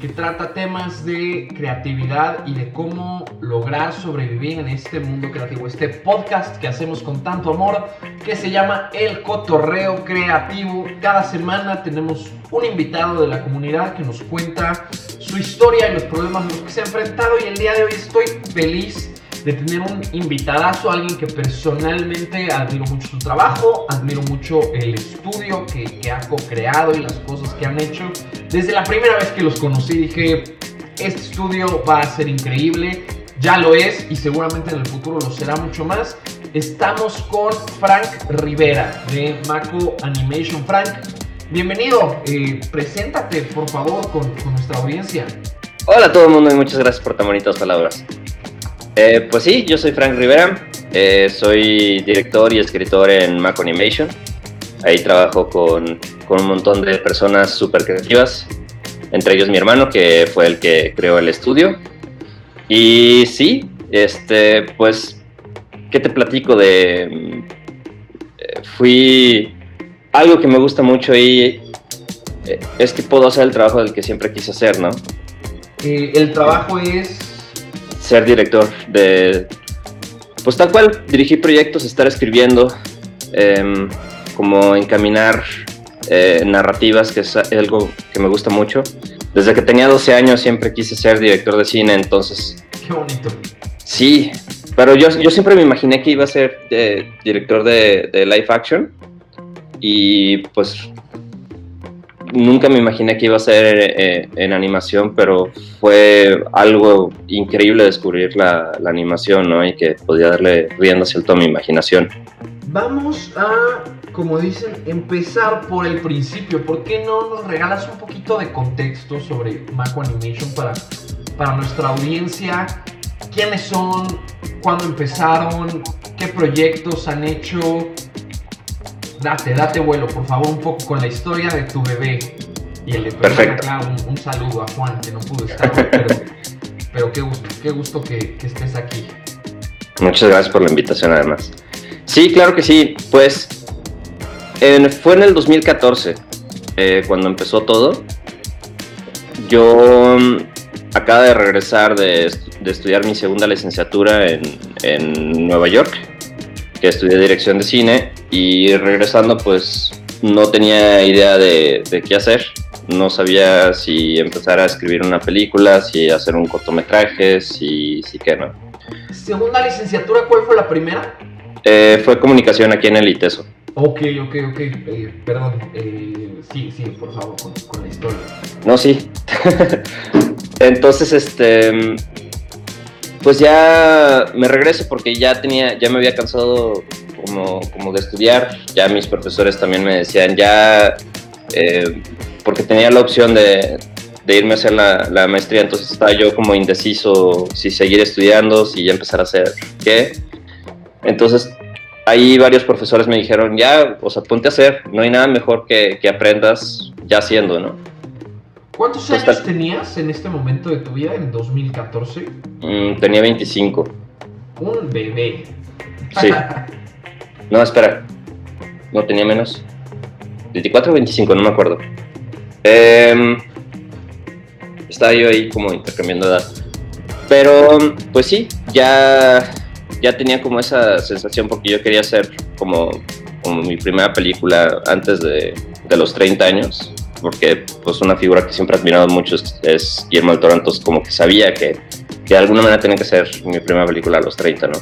que trata temas de creatividad y de cómo lograr sobrevivir en este mundo creativo. Este podcast que hacemos con tanto amor que se llama El Cotorreo Creativo. Cada semana tenemos un invitado de la comunidad que nos cuenta su historia y los problemas a los que se ha enfrentado y el día de hoy estoy feliz de tener un invitadazo, alguien que personalmente admiro mucho su trabajo, admiro mucho el estudio que, que ha co-creado y las cosas que han hecho. Desde la primera vez que los conocí dije, este estudio va a ser increíble, ya lo es y seguramente en el futuro lo será mucho más. Estamos con Frank Rivera de Mako Animation. Frank, bienvenido, eh, preséntate por favor con, con nuestra audiencia. Hola a todo el mundo y muchas gracias por tan bonitas palabras. Eh, pues sí, yo soy Frank Rivera, eh, soy director y escritor en Mac Animation. Ahí trabajo con, con un montón de personas súper creativas, entre ellos mi hermano, que fue el que creó el estudio. Y sí, este, pues, ¿qué te platico de... fui... Algo que me gusta mucho ahí eh, es que puedo hacer el trabajo del que siempre quise hacer, ¿no? El trabajo es ser director de, pues tal cual, dirigir proyectos, estar escribiendo, em, como encaminar eh, narrativas, que es algo que me gusta mucho. Desde que tenía 12 años siempre quise ser director de cine, entonces Qué bonito. sí, pero yo, yo siempre me imaginé que iba a ser eh, director de, de live action y pues nunca me imaginé que iba a ser eh, en animación, pero fue algo increíble descubrir la, animación, ¿no? Y que podía darle rienda suelta a mi imaginación. Vamos a, como dicen, empezar por el principio. ¿Por qué no nos regalas un poquito de contexto sobre Mako Animation para, para nuestra audiencia? ¿Quiénes son? ¿Cuándo empezaron? ¿Qué proyectos han hecho? Date, date vuelo, por favor, un poco con la historia de tu bebé. Y el Perfecto. un, un saludo a Juan, que no pudo estar pero, pero qué gusto, qué gusto que, que estés aquí. Muchas gracias por la invitación, además. Sí, claro que sí. Pues en- fue en el 2014 eh, cuando empezó todo. Yo mm, acabo de regresar de, de estudiar mi segunda licenciatura en, en Nueva York, que estudié dirección de cine, y regresando pues no tenía idea de, de qué hacer. No sabía si empezar a escribir una película, si hacer un cortometraje, si, si qué no. Segunda licenciatura, ¿cuál fue la primera? Eh, fue comunicación aquí en el ITESO. Ok, ok, ok. eh, perdón. eh, sí, sí, por favor, con, con la historia. No, sí. Entonces, este, pues ya me regreso porque ya tenía, ya me había cansado como, como de estudiar. Ya mis profesores también me decían, ya, eh, porque tenía la opción de, irme a hacer la, la maestría, entonces estaba yo como indeciso si seguir estudiando, si ya empezar a hacer qué. Entonces, ahí varios profesores me dijeron, ya, o sea, ponte a hacer, no hay nada mejor que, que aprendas ya haciendo, ¿no? ¿Cuántos años tenías en este momento de tu vida, en 2014? Mm, tenía 25. Un bebé. Sí. No, espera. No tenía menos. 24 o 25, no me acuerdo. Em, estaba yo ahí como intercambiando edad. Pero, pues sí, ya, ya tenía como esa sensación porque yo quería hacer como, como mi primera película antes de, de los 30 años. Porque pues una figura que siempre he admirado mucho es, es Guillermo del Toro, entonces como que sabía que, que de alguna manera tenía que ser mi primera película a los 30, ¿no?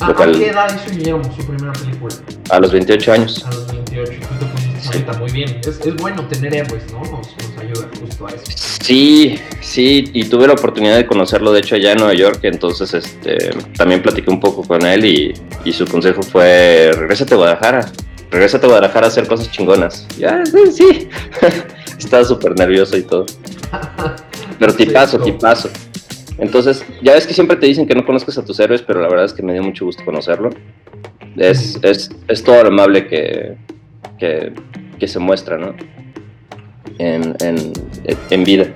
¿A, cual- a qué edad hizo Guillermo su primera película? A los 28 años. A los 28. Tú te pusiste Sí. muy bien. Es, es bueno tener héroes, ¿no? Nos, nos ayuda justo a eso. Sí, sí, y tuve la oportunidad de conocerlo, de hecho, allá en Nueva York, entonces este, también platiqué un poco con él y, y su consejo fue, regrésate a Guadalajara, regrésate a Guadalajara a hacer cosas chingonas. Ya, sí, sí. Estaba súper nervioso y todo. Pero tipazo, tipazo. Entonces, ya ves que siempre te dicen que no conozcas a tus héroes, pero la verdad es que me dio mucho gusto conocerlo. Es, es, es todo lo amable que, que, que se muestra, ¿no? En, en, en vida.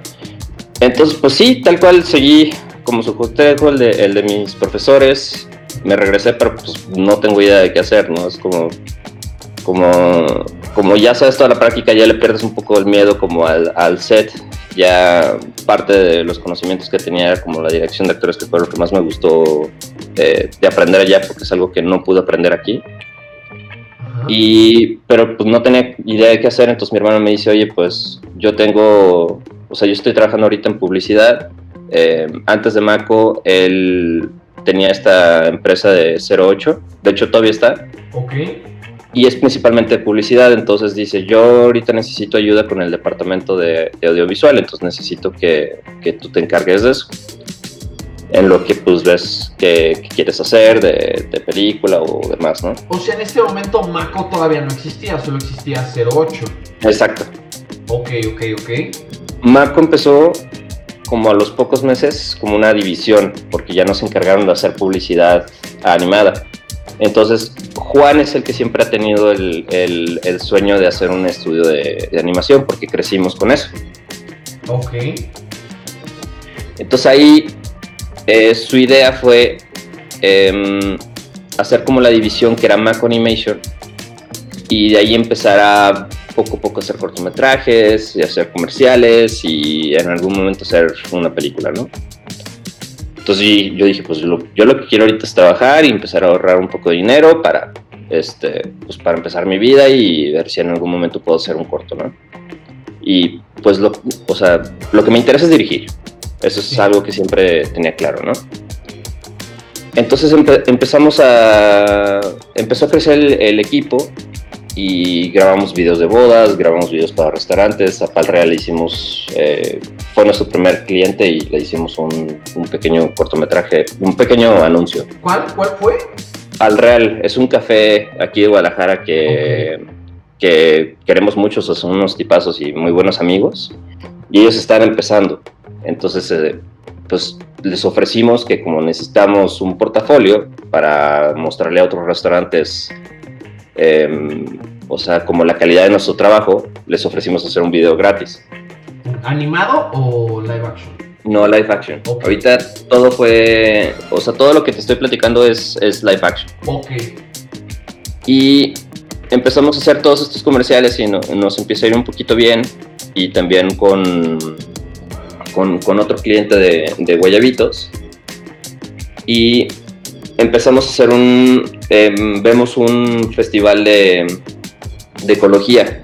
Entonces, pues sí, tal cual seguí como su consejo, el de, el de mis profesores. Me regresé, pero pues no tengo idea de qué hacer, ¿no? Es como, como como ya sabes toda la práctica, ya le pierdes un poco el miedo como al, al set. Ya parte de los conocimientos que tenía era como la dirección de actores, que fue lo que más me gustó eh, de aprender allá, porque es algo que no pude aprender aquí. Y, pero pues no tenía idea de qué hacer, entonces mi hermano me dice, oye, pues yo tengo, o sea, yo estoy trabajando ahorita en publicidad. Eh, antes de Maco, él tenía esta empresa de 08, de hecho todavía está. Ok. Y es principalmente publicidad, entonces dice, yo ahorita necesito ayuda con el departamento de, audiovisual, entonces necesito que, que, tú te encargues de eso. En lo que pues ves que, quieres hacer de, de, película o demás, ¿no? O sea, en este momento Mako todavía no existía, solo existía 08. Exacto. Ok, ok, ok. Mako empezó como a los pocos meses como una división, porque ya nos encargaron de hacer publicidad animada. Entonces, Juan es el que siempre ha tenido el, el, sueño de hacer un estudio de, animación, porque crecimos con eso. Ok. Entonces ahí eh, su idea fue em, hacer como la división que era Mac Animation y de ahí empezar a poco a poco hacer cortometrajes y hacer comerciales y en algún momento hacer una película, ¿no? Entonces yo dije, pues yo lo que quiero ahorita es trabajar y empezar a ahorrar un poco de dinero para, este, pues para empezar mi vida y ver si en algún momento puedo hacer un corto, ¿no? Y pues lo, o sea, lo que me interesa es dirigir. Eso es algo que siempre tenía claro, ¿no? Entonces empezamos a, empezó a crecer el equipo y grabamos videos de bodas, grabamos videos para restaurantes. A Pal Real hicimos, eh, fue nuestro primer cliente y le hicimos un, un, pequeño cortometraje, un pequeño anuncio. ¿Cuál? ¿Cuál fue? Al Real, es un café aquí de Guadalajara que, que queremos muchos, son unos tipazos y muy buenos amigos. Y ellos están empezando. Entonces, eh, pues les ofrecimos que como necesitamos un portafolio para mostrarle a otros restaurantes Em, o sea, como la calidad de nuestro trabajo, les ofrecimos hacer un video gratis. ¿Animado o live action? No, live action. Ahorita todo fue, o sea, todo lo que te estoy platicando es, es live action. Ok. Y empezamos a hacer todos estos comerciales y nos empieza a ir un poquito bien y también con, con, con otro cliente de, de Guayabitos. Y empezamos a hacer un, em, vemos un festival de, de, ecología.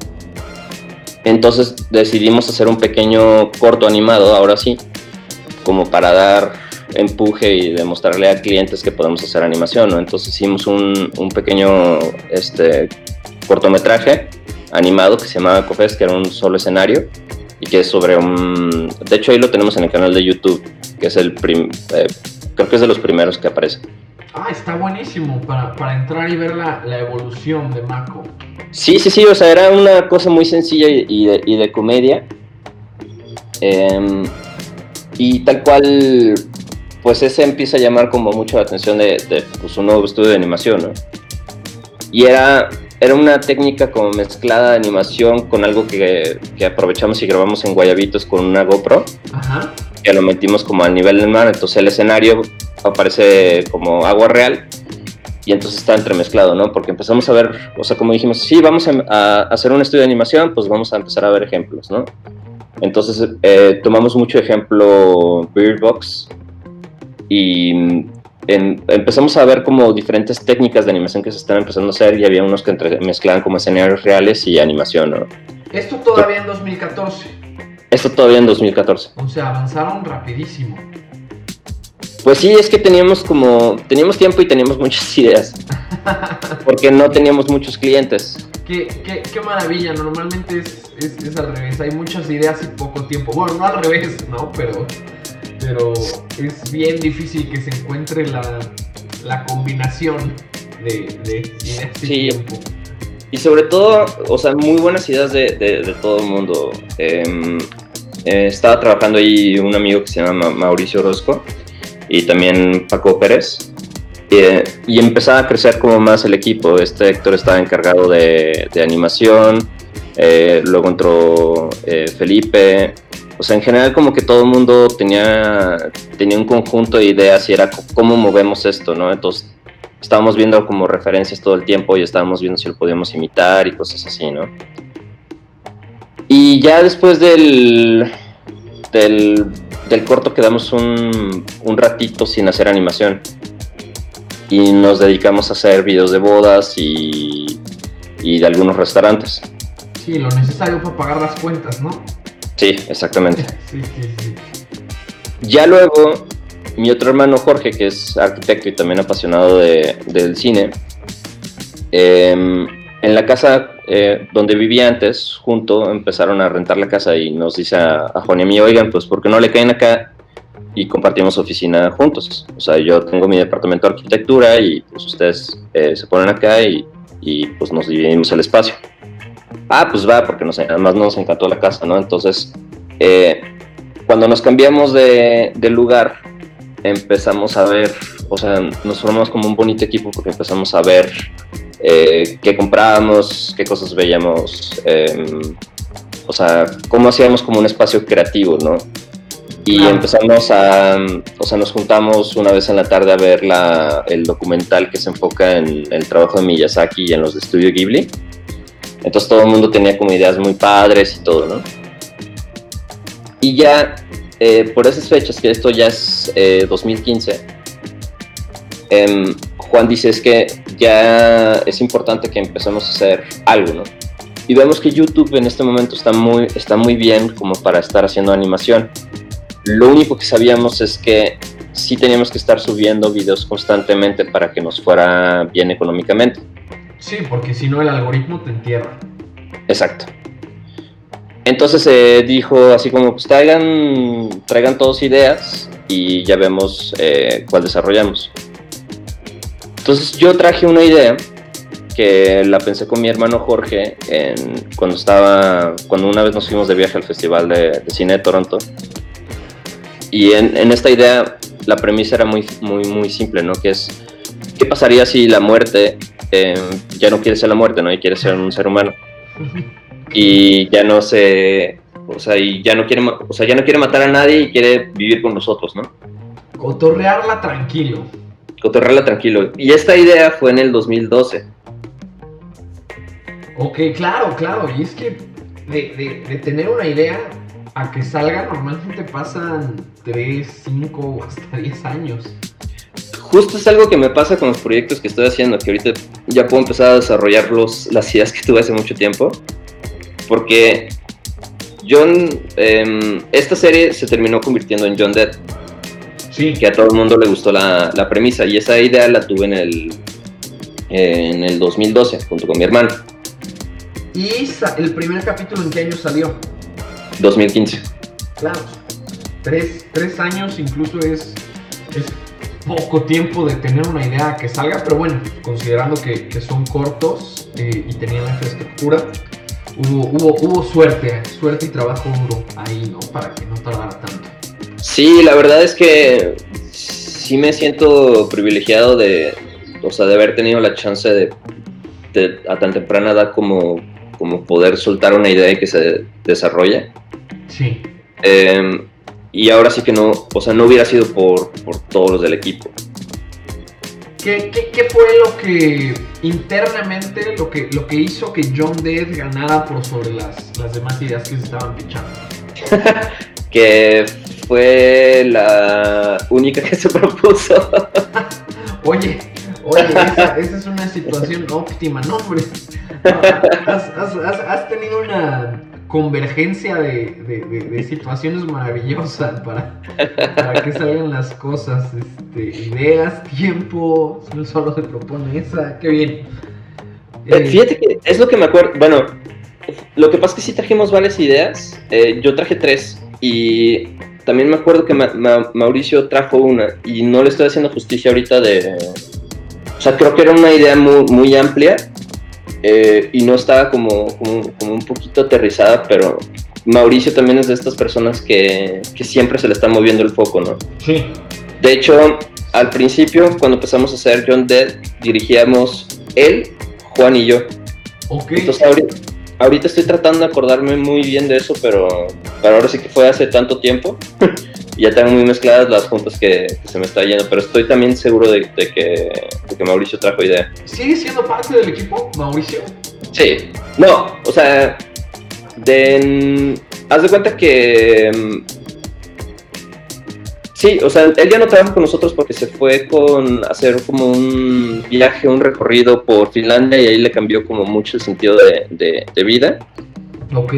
Entonces decidimos hacer un pequeño corto animado, ahora sí, como para dar empuje y demostrarle a clientes que podemos hacer animación, ¿no? Entonces hicimos un, un pequeño este, cortometraje animado que se llamaba Cofes, que era un solo escenario y que es sobre un... De hecho ahí lo tenemos en el canal de YouTube, que es el... Eh, creo que es de los primeros que aparece. Ah, está buenísimo para, para entrar y ver la, la, evolución de Mako. Sí, sí, sí, o sea, era una cosa muy sencilla y, de, y de, comedia. Em, y tal cual, pues ese empieza a llamar como mucho la atención de, de pues, un nuevo estudio de animación, ¿no? Y era, era una técnica como mezclada de animación con algo que, que aprovechamos y grabamos en Guayabitos con una GoPro. Ajá. Que lo metimos como al nivel del mar, entonces el escenario aparece como agua real y entonces está entremezclado, ¿no? Porque empezamos a ver, o sea, como dijimos, sí, vamos a, hacer un estudio de animación, pues vamos a empezar a ver ejemplos, ¿no? Entonces eh, tomamos mucho ejemplo Beardbox y empezamos a ver como diferentes técnicas de animación que se están empezando a hacer y había unos que mezclaban como escenarios reales y animación, ¿no? Esto todavía en 2014. Esto todavía en 2014. O sea, avanzaron rapidísimo. Pues sí, es que teníamos como, teníamos tiempo y teníamos muchas ideas, porque no teníamos muchos clientes. Qué, qué, qué maravilla, normalmente es, es, es, al revés, hay muchas ideas y poco tiempo. Bueno, no al revés, ¿no? Pero, pero es bien difícil que se encuentre la, la combinación de, de ideas y sí. tiempo. Y sobre todo, o sea, muy buenas ideas de, de, de todo el mundo. Eh, eh, estaba trabajando ahí un amigo que se llama Mauricio Orozco y también Paco Pérez. Eh, y empezaba a crecer como más el equipo. Este Héctor estaba encargado de, animación, eh, luego entró eh, Felipe. O sea, en general como que todo el mundo tenía, tenía un conjunto de ideas y era cómo movemos esto, ¿no? Entonces estábamos viendo como referencias todo el tiempo y estábamos viendo si lo podíamos imitar y cosas así, ¿no? Y ya después del, del, del corto quedamos un, un ratito sin hacer animación y nos dedicamos a hacer videos de bodas y, y de algunos restaurantes. Sí, lo necesario para pagar las cuentas, ¿no? Sí, exactamente. Sí, sí, sí. Ya luego, mi otro hermano Jorge, que es arquitecto y también apasionado de- del cine, em, en la casa eh, donde vivía antes, junto, empezaron a rentar la casa y nos dice a, Juan y a mí, oigan, pues ¿por qué no le caen acá y compartimos oficina juntos? O sea, yo tengo mi departamento de arquitectura y pues ustedes eh, se ponen acá y, y, pues nos dividimos el espacio. Ah, pues va, porque además nos encantó la casa, ¿no? Entonces, eh, cuando nos cambiamos de lugar, empezamos a ver, o sea, nos formamos como un bonito equipo porque empezamos a ver eh, qué comprábamos, qué cosas veíamos, eh, o sea, cómo hacíamos como un espacio creativo, ¿no? Y Claro. empezamos a, o sea, nos juntamos una vez en la tarde a ver la, el documental que se enfoca en el trabajo de Miyazaki y en los de Estudio Ghibli. Entonces todo el mundo tenía como ideas muy padres y todo, ¿no? Y ya eh, por esas fechas, que esto ya es eh, 2015, em, Juan dice es que ya es importante que empecemos a hacer algo, ¿no? Y vemos que YouTube en este momento está muy, está muy bien como para estar haciendo animación. Lo único que sabíamos es que sí teníamos que estar subiendo videos constantemente para que nos fuera bien económicamente. Sí, porque si no el algoritmo te entierra. Exacto. Entonces eh, dijo así como, pues traigan, traigan todos ideas y ya vemos eh, cuál desarrollamos. Entonces yo traje una idea que la pensé con mi hermano Jorge cuando estaba, cuando una vez nos fuimos de viaje al Festival de, Cine de Toronto. Y en, en esta idea la premisa era muy, muy, muy simple, ¿no? Que es, ¿qué pasaría si la muerte eh, ya no quiere ser la muerte, ¿no? Y quiere ser un ser humano y ya no se o sea y ya no quiere o sea ya no quiere matar a nadie y quiere vivir con nosotros no Cotorrearla tranquilo. Cotorrearla tranquilo y esta idea fue en el 2012 Ok, claro, claro. Y es que de, de- de tener una idea a que salga normalmente pasan 3, 5 o hasta 10 años. justo es algo que me pasa con los proyectos que estoy haciendo que ahorita ya puedo empezar a desarrollar los, las ideas que tuve hace mucho tiempo porque John em, esta serie se terminó convirtiendo en John Dead Sí, que a todo el mundo le gustó la, la premisa y esa idea la tuve en el en el 2012 junto con mi hermano Y el primer capítulo en qué año salió. 2015 Claro. Tres, tres años incluso es, es poco tiempo de tener una idea que salga, pero bueno, considerando que, que son cortos eh, y tenían la infraestructura, hubo, hubo, hubo suerte, suerte y trabajo duro ahí, ¿no? Para que no tardara tanto. Sí, la verdad es que sí me siento privilegiado de, o sea, de haber tenido la chance de, de a tan temprana edad como, como poder soltar una idea y que se desarrolle. Sí. Eh, y ahora sí que no, o sea, no hubiera sido por, por todos los del equipo. ¿Qué, qué, qué fue lo que internamente, lo que, lo que hizo que John Dead ganara por sobre las, las demás ideas que se estaban pichando? Que fue la única que se propuso. Oye, oye, esa, esa es una situación óptima, no, hombre. Has, has- has- has tenido una convergencia de, de- de- de situaciones maravillosas para, para que salgan las cosas. Este, ideas, tiempo, solo se propone esa, qué bien. Eh, Eh, Fíjate que es lo que me acuerdo. Bueno, lo que pasa es que sí trajimos varias ideas. Eh, yo traje tres. Y también me acuerdo que Ma- Ma- Mauricio trajo una. Y no le estoy haciendo justicia ahorita de. O sea, creo que era una idea muy, muy amplia. eh, y no estaba como, como, como un poquito aterrizada. Pero Mauricio también es de estas personas que, que siempre se le está moviendo el foco, ¿no? Sí, De hecho, al principio, cuando empezamos a hacer John Dead, dirigíamos él, Juan y yo. ok. Entonces ahorita, ahorita estoy tratando de acordarme muy bien de eso, pero, pero ahora sí que fue hace tanto tiempo ya tengo muy mezcladas las puntas que, se me está yendo, pero estoy también seguro de, que, que, Mauricio trajo idea. ¿Sigue siendo parte del equipo, Mauricio? Sí, no, o sea, de, haz de cuenta que... Sí, o sea, él ya no trabaja con nosotros porque se fue con hacer como un viaje, un recorrido por Finlandia y ahí le cambió como mucho el sentido de, de, vida. Ok.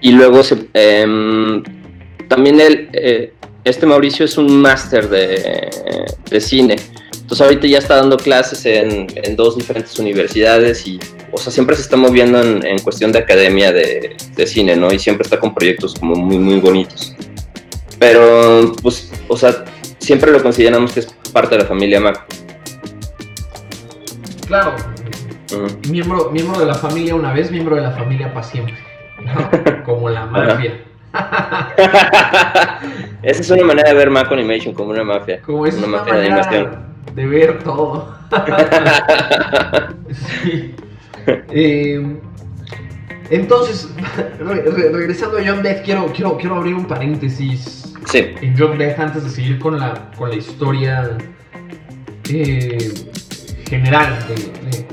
Y luego se, em, también él, eh, este Mauricio es un máster de, cine. Entonces ahorita ya está dando clases en, dos diferentes universidades y, o sea, siempre se está moviendo en, cuestión de academia de, cine, ¿no? Y siempre está con proyectos como muy, muy bonitos. Pero, pues, o sea, siempre lo consideramos que es parte de la familia Mac. Claro. miembro, miembro de la familia una vez, miembro de la familia para siempre. Como la mafia. Esa es una manera de ver Mac Animation como una mafia. Como es una, mafia de animación. De ver todo. Em, entonces, regresando a John Death, quiero, quiero, quiero abrir un paréntesis. Sí. En John Death antes de seguir con la, con la historia eh, general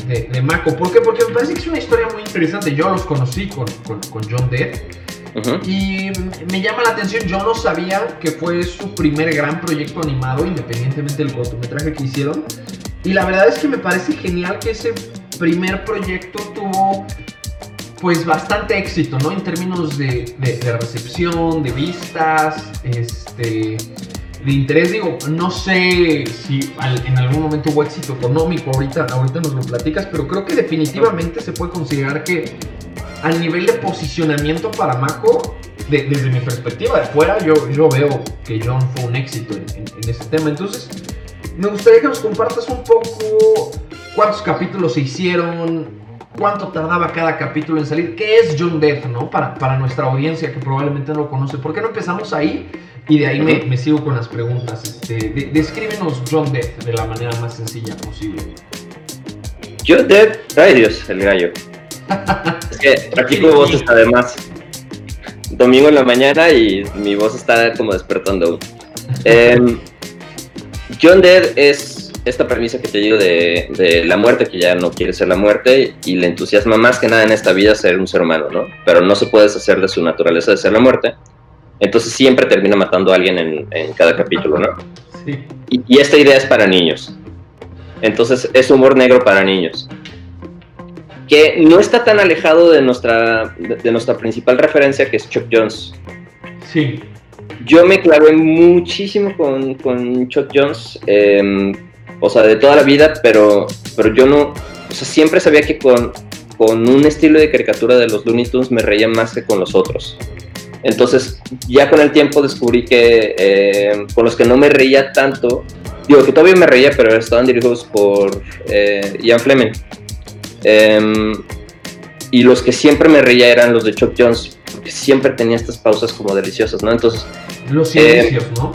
de, de, Mako. ¿Por qué? Porque me parece que es una historia muy interesante. Yo los conocí con, con, con John Death. Y me llama la atención, yo no sabía que fue su primer gran proyecto animado, independientemente del cortometraje que hicieron. Y la verdad es que me parece genial que ese primer proyecto tuvo pues bastante éxito, ¿no? En términos de, recepción, de vistas, este, de interés. Digo, no sé si en algún momento hubo éxito económico, ahorita, ahorita nos lo platicas, pero creo que definitivamente se puede considerar que a nivel de posicionamiento para Mako, desde mi perspectiva de fuera, yo, yo veo que John fue un éxito en, ese tema. Entonces, me gustaría que nos compartas un poco cuántos capítulos se hicieron, cuánto tardaba cada capítulo en salir, qué es John Death, ¿no? Para, para nuestra audiencia que probablemente no lo conoce. ¿Por qué no empezamos ahí? Y de ahí me, sigo con las preguntas. Este, descríbenos John Death de la manera más sencilla posible. John Death, ay Dios, el gallo. es que practico voces además. Domingo en la mañana y mi voz está como despertando. Em, John Dead es esta premisa que te digo de, la muerte, que ya no quiere ser la muerte y le entusiasma más que nada en esta vida ser un ser humano, ¿no? Pero no se puede deshacer de su naturaleza de ser la muerte. Entonces siempre termina matando a alguien en, cada capítulo, ¿no? Y, y esta idea es para niños. Entonces es humor negro para niños que no está tan alejado de nuestra, de, nuestra principal referencia, que es Chuck Jones. Sí. Yo me clavé muchísimo con, con Chuck Jones, em, o sea, de toda la vida, pero, pero yo no, o sea, siempre sabía que con, con un estilo de caricatura de los Looney Tunes me reía más que con los otros. Entonces, ya con el tiempo descubrí que em, con los que no me reía tanto, digo que todavía me reía, pero estaban dirigidos por eh, Ian Fleming. Em, y los que siempre me reía eran los de Chuck Jones, porque siempre tenía estas pausas como deliciosas, ¿no? Entonces... Los silencios, ¿no?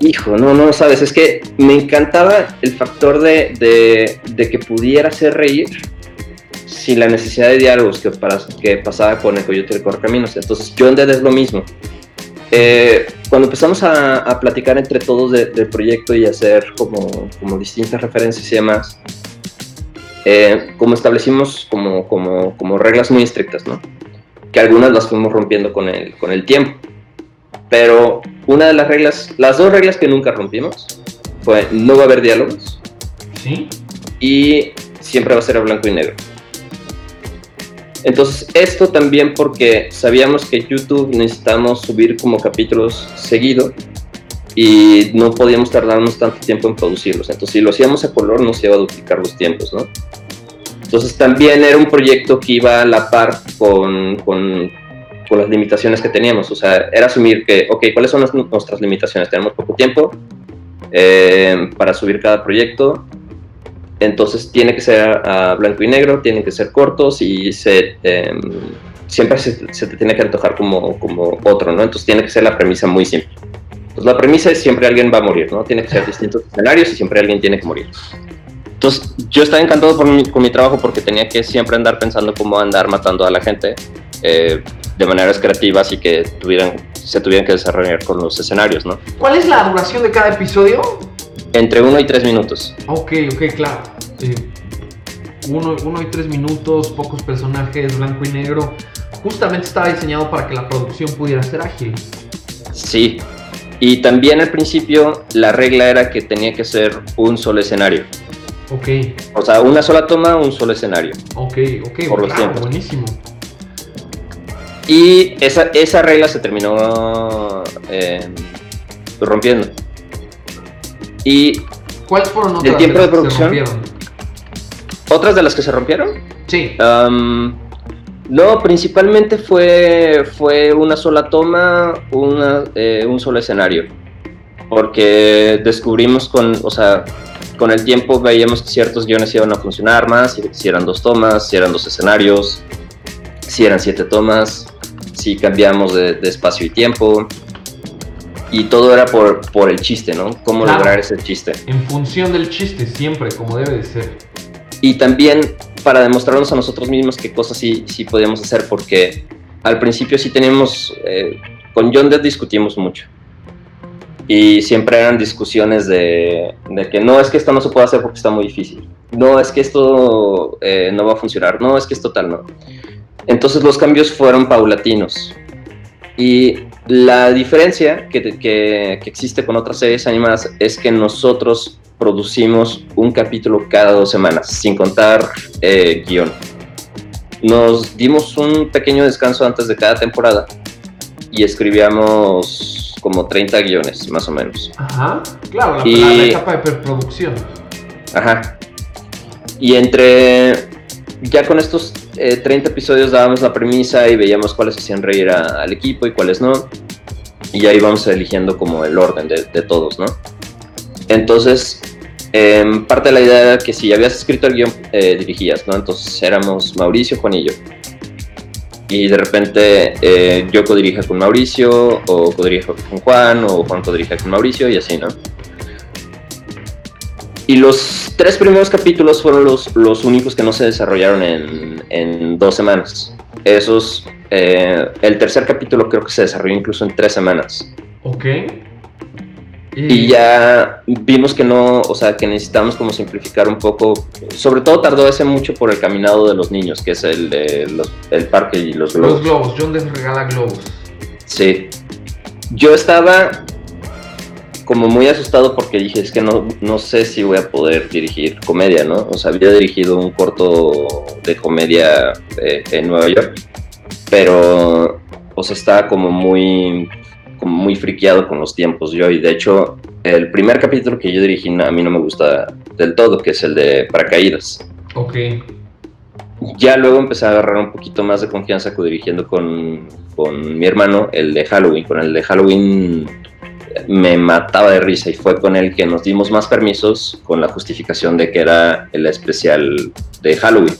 Hijo, no, no, sabes, es que me encantaba el factor de, de, que pudiera hacer reír sin la necesidad de diálogos que, para, que pasaba con el Coyote de Correcaminos. Entonces, John Dead es lo mismo. Eh, cuando empezamos a, a, platicar entre todos del proyecto y hacer como, como distintas referencias y demás, eh, como establecimos como, como, como, reglas muy estrictas, ¿no? Que algunas las fuimos rompiendo con el, con el tiempo. Pero una de las reglas, las dos reglas que nunca rompimos, fue no va a haber diálogos. Sí. Y siempre va a ser a blanco y negro. Entonces, esto también porque sabíamos que YouTube necesitamos subir como capítulos seguido y no podíamos tardarnos tanto tiempo en producirlos. Entonces, si lo hacíamos a color, nos iba a duplicar los tiempos, ¿no? Entonces, también era un proyecto que iba a la par con, con, con las limitaciones que teníamos. O sea, era asumir que, ok, ¿cuáles son nuestras limitaciones? Tenemos poco tiempo eh, para subir cada proyecto. Entonces, tiene que ser a, blanco y negro, tienen que ser cortos y se, em, siempre se, se, te tiene que antojar como, como otro, ¿no? Entonces, tiene que ser la premisa muy simple. Pues la premisa es siempre alguien va a morir, ¿no? Tiene que ser distintos escenarios y siempre alguien tiene que morir. Entonces, yo estaba encantado con mi trabajo porque tenía que siempre andar pensando cómo andar matando a la gente eh, de maneras creativas y que tuvieran se tuvieran que desarrollar con los escenarios, ¿no? ¿Cuál es la duración de cada episodio? Entre uno y tres minutos. Ok, ok, claro. Eh, uno, uno y tres minutos, pocos personajes, blanco y negro. Justamente estaba diseñado para que la producción pudiera ser ágil. Sí. Y también al principio la regla era que tenía que ser un solo escenario. Ok, O sea, una sola toma, un solo escenario. ok, ok. Por los claro, tiempos. buenísimo. Y esa, esa regla se terminó eh, rompiendo. Y ¿Cuáles fueron otras ¿El tiempo de producción? rompieron? otras de las que se rompieron, Sí. Am, no, principalmente fue, fue una sola toma, una, eh, un solo escenario. Porque descubrimos con, o sea, con el tiempo veíamos que ciertos guiones iban a funcionar más, si, si eran dos tomas, si eran dos escenarios, si eran siete tomas, si cambiamos de, de espacio y tiempo. Y todo era por, por el chiste, ¿no? Cómo Claro. lograr ese chiste. En función del chiste, siempre, como debe de ser. y también para demostrarnos a nosotros mismos qué cosas sí, sí podíamos hacer, porque al principio sí teníamos, eh, con John Depp discutimos mucho. Y siempre eran discusiones de, de que no es que esto no se puede hacer porque está muy difícil. No es que esto eh, no va a funcionar. No es que esto tal, no. Entonces los cambios fueron paulatinos. Y la diferencia que, que- que existe con otras series animadas es que nosotros producimos un capítulo cada dos semanas, sin contar eh, guion. Nos dimos un pequeño descanso antes de cada temporada y escribíamos como 30 guiones, más o menos. Ajá. Claro, la, Y- la- la etapa de preproducción. Ajá. Y entre. Ya con estos eh, 30 episodios dábamos la premisa y veíamos cuáles hacían reír a- al equipo y cuáles no. Y ya íbamos eligiendo como el orden de, todos, ¿no? Entonces, em, parte de la idea era que si habías escrito el guion, eh, dirigías, ¿no? Entonces éramos Mauricio, Juan y yo. Y de repente eh, yo codirija con Mauricio, o codirija con Juan, o Juan codirija con Mauricio, y así, ¿no? Y los tres primeros capítulos fueron los, los únicos que no se desarrollaron en, en dos semanas. Esos, eh, el tercer capítulo creo que se desarrolló incluso en tres semanas. Ok. Y ya vimos que no, o sea, que necesitamos como simplificar un poco. Sobre todo tardó ese mucho por el caminado de los niños, que es el de los- el parque y los globos. Los globos, John les regala globos. Sí. Yo estaba como muy asustado porque dije, es que no, no sé si voy a poder dirigir comedia, ¿no? O sea, había dirigido un corto de comedia eh, en Nueva York, pero, o sea, estaba como muy, como muy friqueado con los tiempos yo, y de hecho, el primer capítulo que yo dirigí a mí no me gusta del todo, que es el de Paracaídas. Ok. Ya luego empecé a agarrar un poquito más de confianza dirigiendo con, con mi hermano el de Halloween. Con el de Halloween me mataba de risa y fue con el que nos dimos más permisos con la justificación de que era el especial de Halloween.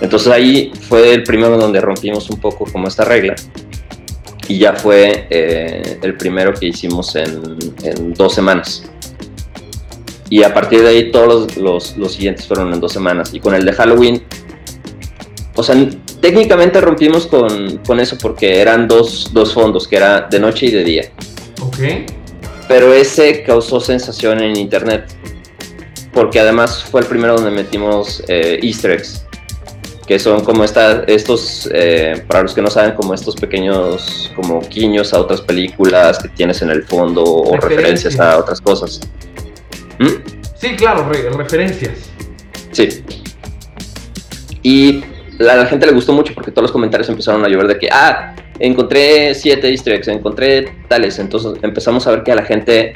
Entonces ahí fue el primero donde rompimos un poco como esta regla y ya fue eh, el primero que hicimos en, dos semanas. Y a partir de ahí todos los, los- los siguientes fueron en dos semanas. Y con el de Halloween o sea, técnicamente rompimos con, con eso porque eran dos, dos fondos, que era de noche y de día. Pero ese causó sensación en internet. Porque además fue el primero donde metimos eh, easter eggs. Que son como esta, estos, eh, para los que no saben, como estos pequeños como guiños a otras películas que tienes en el fondo o Referencias. referencias a otras cosas. ¿Mm? Sí, claro, re- referencias. Sí. Y la, la gente le gustó mucho porque todos los comentarios empezaron a llover de que, ah, encontré siete easter eggs, encontré tales. Entonces empezamos a ver que a la gente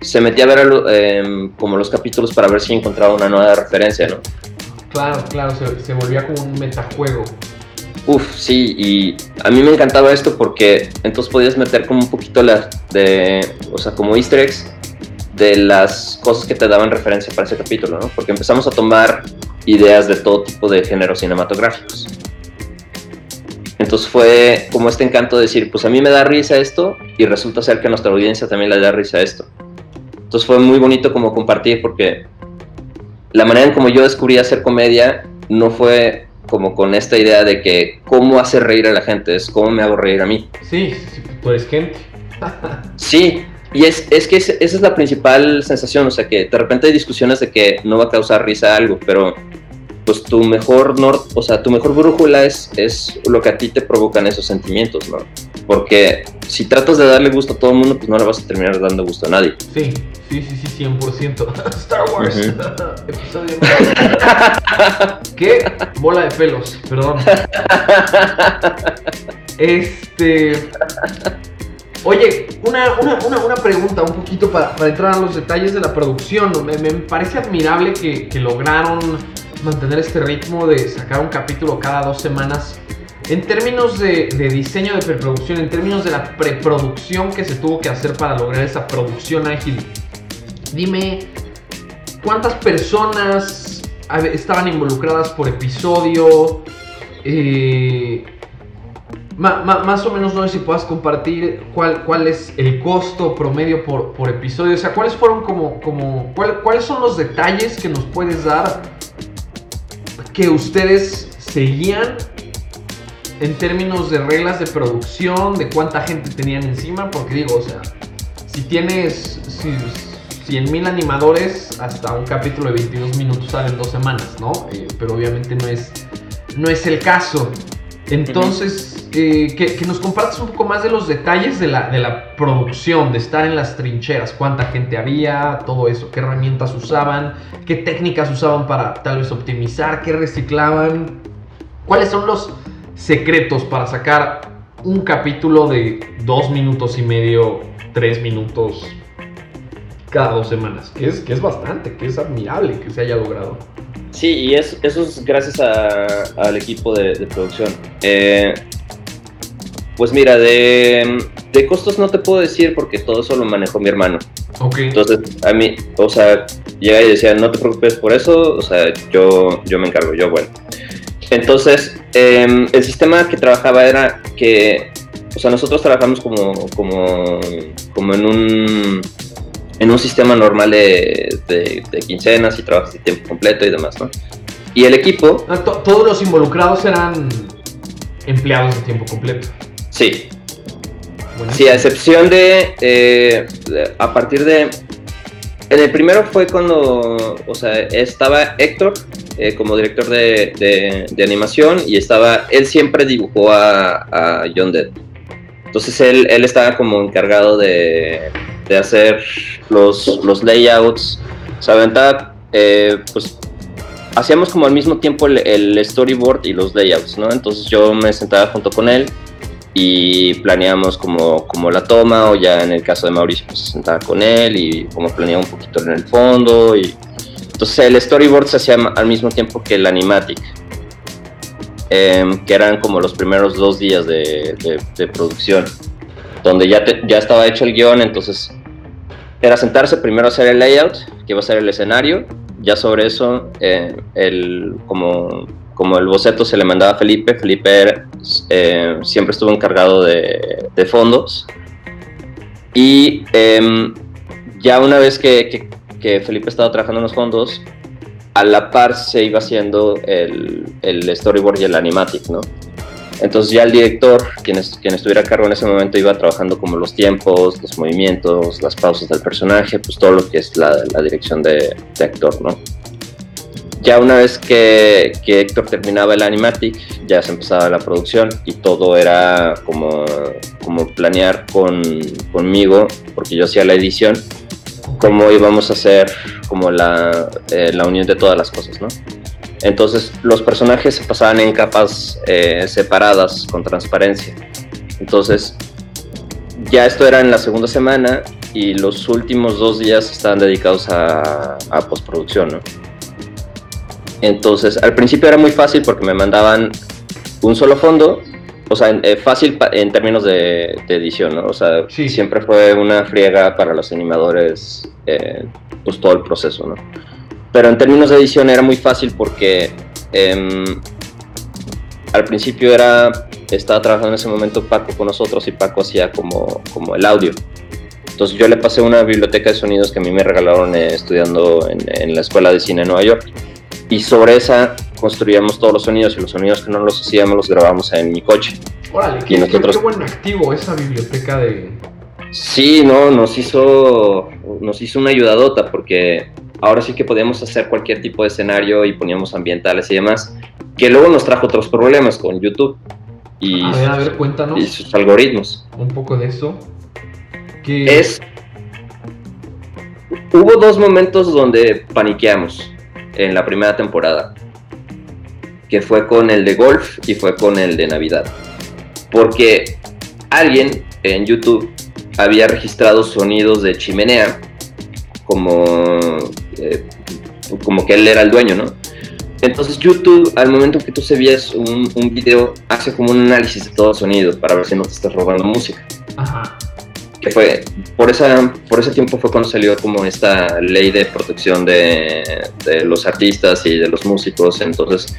se metía a ver eh, como los capítulos para ver si encontraba una nueva referencia, ¿no? Claro, claro, se, se volvía como un metajuego. Uf, sí, y a mí me encantaba esto porque entonces podías meter como un poquito la, de, o sea, como easter eggs de las cosas que te daban referencia para ese capítulo, ¿no? Porque empezamos a tomar ideas de todo tipo de géneros cinematográficos. Entonces fue como este encanto de decir, pues a mí me da risa esto y resulta ser que a nuestra audiencia también le da risa esto. Entonces fue muy bonito como compartir porque la manera en como yo descubrí hacer comedia no fue como con esta idea de que cómo hacer reír a la gente, es cómo me hago reír a mí. Sí, tú eres gente. sí, y es, es que esa es la principal sensación, o sea que de repente hay discusiones de que no va a causar risa algo, pero pues tu mejor nor o sea, tu mejor brújula es, es lo que a ti te provocan esos sentimientos, ¿no? Porque si tratas de darle gusto a todo el mundo, pues no le vas a terminar dando gusto a nadie. Sí, sí, sí, sí, 100%. Star Wars, episodio ¿Qué? Bola de pelos, perdón. Este... Oye, una, una, una, una, pregunta un poquito para, para, entrar a los detalles de la producción. Me, me parece admirable que, que, lograron mantener este ritmo de sacar un capítulo cada dos semanas. En términos de, diseño de preproducción, en términos de la preproducción que se tuvo que hacer para lograr esa producción ágil, dime cuántas personas estaban involucradas por episodio. Eh, más o menos no sé si puedas compartir cuál, cuál es el costo promedio por, por episodio. O sea, cuáles fueron como, como cuáles son los detalles que nos puedes dar que ustedes seguían en términos de reglas de producción, de cuánta gente tenían encima, porque digo, o sea, si tienes 100 mil animadores, hasta un capítulo de 22 minutos sale en dos semanas, ¿no? Eh, pero obviamente no es, no es el caso. Entonces, eh, que, nos compartas un poco más de los detalles de la, de la producción, de estar en las trincheras, cuánta gente había, todo eso, qué herramientas usaban, qué técnicas usaban para tal vez optimizar, qué reciclaban, cuáles son los secretos para sacar un capítulo de dos minutos y medio, tres minutos cada dos semanas, que es, que es bastante, que es admirable que se haya logrado. Sí, y es, eso es gracias al equipo de, producción. Eh, pues mira, de, costos no te puedo decir porque todo eso lo manejó mi hermano. Okay. Entonces, a mí, o sea, llega y decía, no te preocupes por eso, o sea, yo, yo me encargo, yo, bueno. Entonces, em, el sistema que trabajaba era que, o sea, nosotros trabajamos como, como, como en un en un sistema normal de, de, quincenas y trabajas de tiempo completo y demás, ¿no? Y el equipo... Ah, todos los involucrados eran empleados de tiempo completo. Sí. Sí, a excepción de, eh, a partir de... En el primero fue cuando, o sea, estaba Héctor eh, como director de, de, animación y estaba, él siempre dibujó a, a John Dead. Entonces él, él estaba como encargado de, de hacer los, los layouts. O sea, eh, pues hacíamos como al mismo tiempo el, storyboard y los layouts, ¿no? Entonces yo me sentaba junto con él y planeamos como, como la toma o ya en el caso de Mauricio pues se sentaba con él y como planeaba un poquito en el fondo y entonces el storyboard se hacía al mismo tiempo que el animatic em, que eran como los primeros dos días de, de producción donde ya, ya estaba hecho el guion, entonces era sentarse primero a hacer el layout, que iba a ser el escenario, ya sobre eso, eh, el, como, como el boceto se le mandaba a Felipe, Felipe eh, siempre estuvo encargado de, de fondos, y em, ya una vez que, que, Felipe estaba trabajando en los fondos, a la par se iba haciendo el, el storyboard y el animatic, ¿no? Entonces ya el director, quien, estuviera a cargo en ese momento, iba trabajando como los tiempos, los movimientos, las pausas del personaje, pues todo lo que es la, dirección de, actor, ¿no? Ya una vez que, Héctor terminaba el animatic, ya se empezaba la producción y todo era como, planear con, conmigo, porque yo hacía la edición, cómo íbamos a hacer como la, eh, la unión de todas las cosas, ¿no? Entonces los personajes se pasaban en capas eh, separadas con transparencia. Entonces ya esto era en la segunda semana y los últimos dos días estaban dedicados a, postproducción. ¿no? Entonces al principio era muy fácil porque me mandaban un solo fondo, o sea, eh, fácil en términos de, edición, ¿no? O sea, siempre fue una friega para los animadores, eh, pues todo el proceso, ¿no? Pero en términos de edición era muy fácil porque em, al principio era, estaba trabajando en ese momento Paco con nosotros y Paco hacía como, como el audio. Entonces yo le pasé una biblioteca de sonidos que a mí me regalaron eh, estudiando en, la Escuela de Cine en Nueva York. Y sobre esa construíamos todos los sonidos y los sonidos que no los hacíamos los grabábamos en mi coche. Órale, qué, qué buen activo esa biblioteca de... Sí, no, nos hizo, nos hizo una ayudadota porque ahora sí que podíamos hacer cualquier tipo de escenario y poníamos ambientales y demás, que luego nos trajo otros problemas con YouTube y, a ver, a ver, cuéntanos y sus algoritmos. Un poco de eso. Es... Hubo dos momentos donde paniqueamos en la primera temporada, que fue con el de golf y fue con el de Navidad, porque alguien en YouTube había registrado sonidos de chimenea como, eh, como que él era el dueño, ¿no? Entonces YouTube, al momento que tú subías un, un video, hace como un análisis de todo sonido para ver si no te estás robando música. Ajá. Que fue, por, esa, por ese tiempo fue cuando salió como esta ley de protección de, de los artistas y de los músicos. Entonces,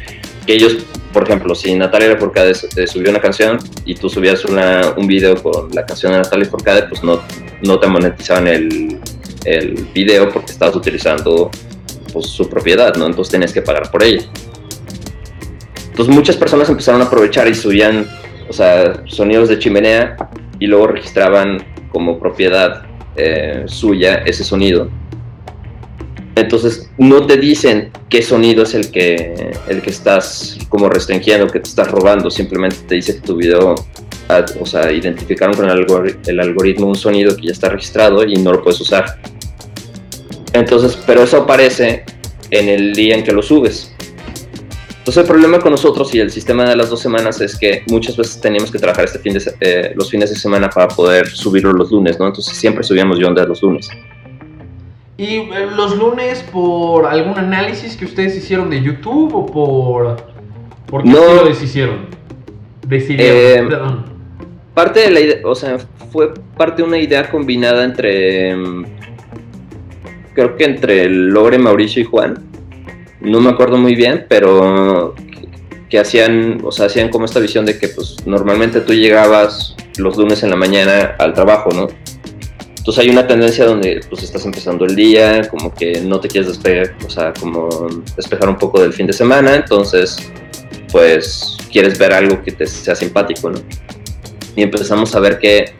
que ellos, por ejemplo, si Natalia Lafourcade subió una canción y tú subías una, un video con la canción de Natalia Lafourcade, pues no, no te monetizaban el, el video porque estabas utilizando pues, su propiedad, ¿no? Entonces tenías que pagar por ella. Entonces muchas personas empezaron a aprovechar y subían, o sea, sonidos de chimenea y luego registraban como propiedad eh, suya ese sonido. Entonces no te dicen qué sonido es el que, el que estás como restringiendo, que te estás robando, simplemente te dice que tu video o sea, identificaron con el, algoritmo un sonido que ya está registrado y no lo puedes usar. Entonces, pero eso aparece en el día en que lo subes. Entonces el problema con nosotros y el sistema de las dos semanas es que muchas veces teníamos que trabajar este fin de, eh, los fines de semana para poder subirlo los lunes, ¿no? Entonces siempre subíamos yo los lunes. ¿Y eh, los lunes por algún análisis que ustedes hicieron de YouTube o por... ¿Por qué no, lo deshicieron? Decidieron, eh, perdón parte de la idea, o sea, fue parte de una idea combinada entre, mm, creo que entre Lore, Mauricio y Juan. No me acuerdo muy bien, pero que hacían, o sea, hacían como esta visión de que pues normalmente tú llegabas los lunes en la mañana al trabajo, ¿no? Entonces hay una tendencia donde pues estás empezando el día, como que no te quieres despegar, o sea, como despejar un poco del fin de semana, entonces pues quieres ver algo que te sea simpático, ¿no? Y empezamos a ver que,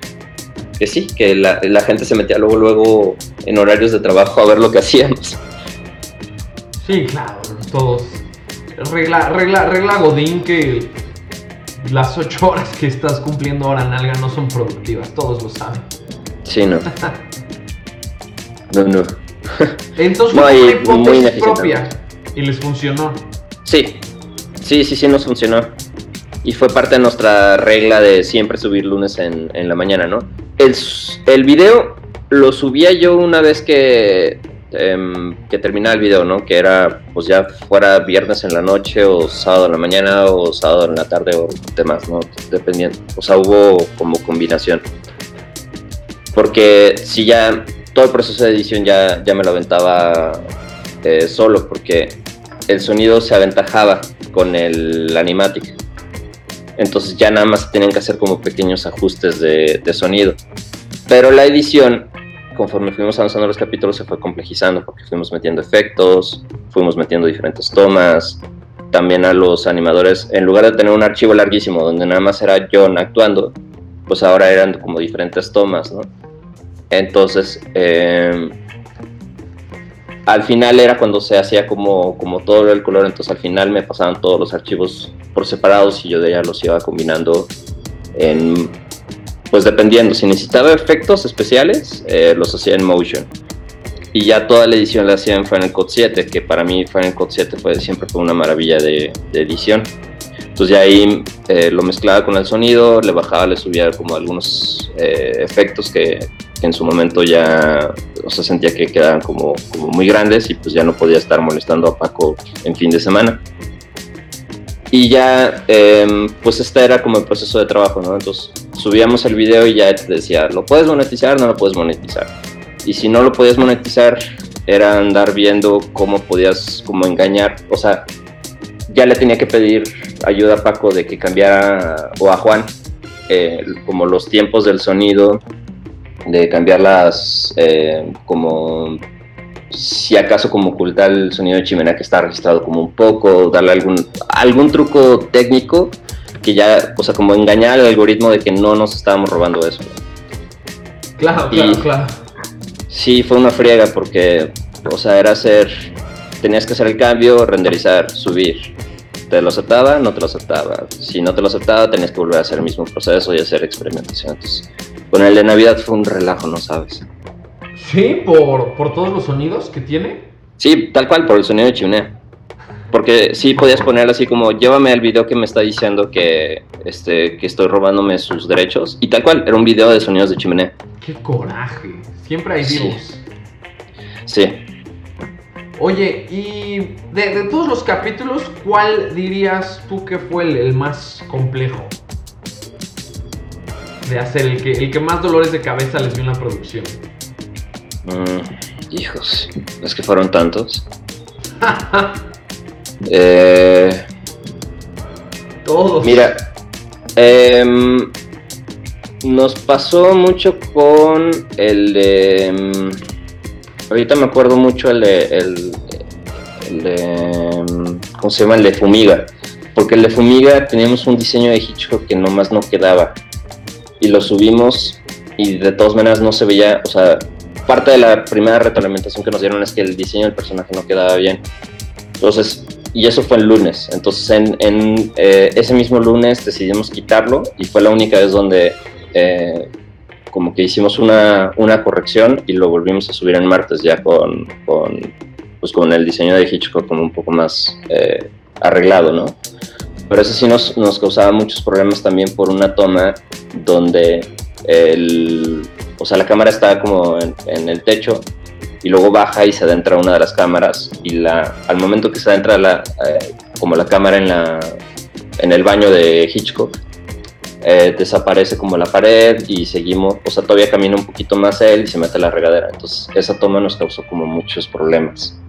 que sí, que la, la, gente se metía luego, luego en horarios de trabajo a ver lo que hacíamos. Sí, claro, todos. Regla, regla, regla Godín que las ocho horas que estás cumpliendo ahora en Alga no son productivas, todos lo saben. Sí, no. no, no. Entonces fue una hipótesis propia y les funcionó. Sí, sí, sí, sí nos funcionó y fue parte de nuestra regla de siempre subir lunes en, en la mañana, ¿no? El, el, video lo subía yo una vez que, eh, que terminaba el video, ¿no? Que era, pues ya fuera viernes en la noche o sábado en la mañana o sábado en la tarde o demás, ¿no? Dependiendo. O sea, hubo como combinación. Porque si ya todo el proceso de edición ya, ya me lo aventaba eh, solo, porque el sonido se aventajaba con el animatic entonces ya nada más tienen que hacer como pequeños ajustes de, sonido. Pero la edición, conforme fuimos avanzando los capítulos, se fue complejizando porque fuimos metiendo efectos, fuimos metiendo diferentes tomas. También a los animadores, en lugar de tener un archivo larguísimo donde nada más era John actuando, pues ahora eran como diferentes tomas, ¿no? Entonces, eh, al final era cuando se hacía como, como todo el color, entonces al final me pasaban todos los archivos por separados y yo de ella los iba combinando pues dependiendo, si necesitaba efectos especiales, eh, los hacía en Motion. Y ya toda la edición la hacía en Final Cut 7, que para mí Final Cut 7 fue, siempre fue una maravilla de, edición. Entonces ya ahí eh, lo mezclaba con el sonido, le bajaba, le subía como algunos eh, efectos que, en su momento ya o sea, sentía que quedaban como, como muy grandes y pues ya no podía estar molestando a Paco en fin de semana. Y ya, em, pues este era como el proceso de trabajo, ¿no? Entonces subíamos el video y ya te decía, ¿lo puedes monetizar? No lo puedes monetizar. Y si no lo podías monetizar, era andar viendo cómo podías como engañar, o sea, ya le tenía que pedir ayuda a Paco de que cambiara, o a Juan, eh, como los tiempos del sonido de cambiar las, eh, como si acaso como ocultar el sonido de chimenea que está registrado como un poco, darle algún, algún truco técnico que ya, o sea, como engañar al algoritmo de que no nos estábamos robando eso. Claro, claro, claro. Sí, fue una friega porque, o sea, era hacer, tenías que hacer el cambio, renderizar, subir. Te lo aceptaba, no te lo aceptaba. Si no te lo aceptaba, tenías que volver a hacer el mismo proceso y hacer experimentación. Entonces, con el de Navidad fue un relajo, ¿no sabes? Sí, por, por todos los sonidos que tiene. Sí, tal cual, por el sonido de chimenea. Porque sí podías poner así como, llévame al video que me está diciendo que, este, que estoy robándome sus derechos. Y tal cual, era un video de sonidos de chimenea. ¡Qué coraje! Siempre hay vivos. Sí. Oye, y de, todos los capítulos, ¿cuál dirías tú que fue el, más complejo? De hacer, el que, el que más dolores de cabeza les dio en la producción. Mm, hijos, es que fueron tantos. Eh, Todos. Mira, em, nos pasó mucho con el de. Ahorita me acuerdo mucho el de. El, em, ¿Cómo se llama? El de Fumiga. Porque el de Fumiga teníamos un diseño de Hitchcock que nomás no quedaba. Y lo subimos y de todas maneras no se veía. O sea, parte de la primera retroalimentación que nos dieron es que el diseño del personaje no quedaba bien. Entonces y eso fue el lunes. Entonces en, eh, ese mismo lunes decidimos quitarlo y fue la única vez donde eh, como que hicimos una, una, corrección y lo volvimos a subir en martes ya con, con, pues con el diseño de Hitchcock como un poco más eh, arreglado, ¿no? Pero eso sí nos, nos, causaba muchos problemas también por una toma donde el, o sea, la cámara estaba como en, en el techo y luego baja y se adentra una de las cámaras y la, al momento que se adentra la, eh, como la cámara en, la, en el baño de Hitchcock, eh, desaparece como la pared y seguimos, o sea, todavía camina un poquito más él y se mete a la regadera. Entonces, esa toma nos causó como muchos problemas.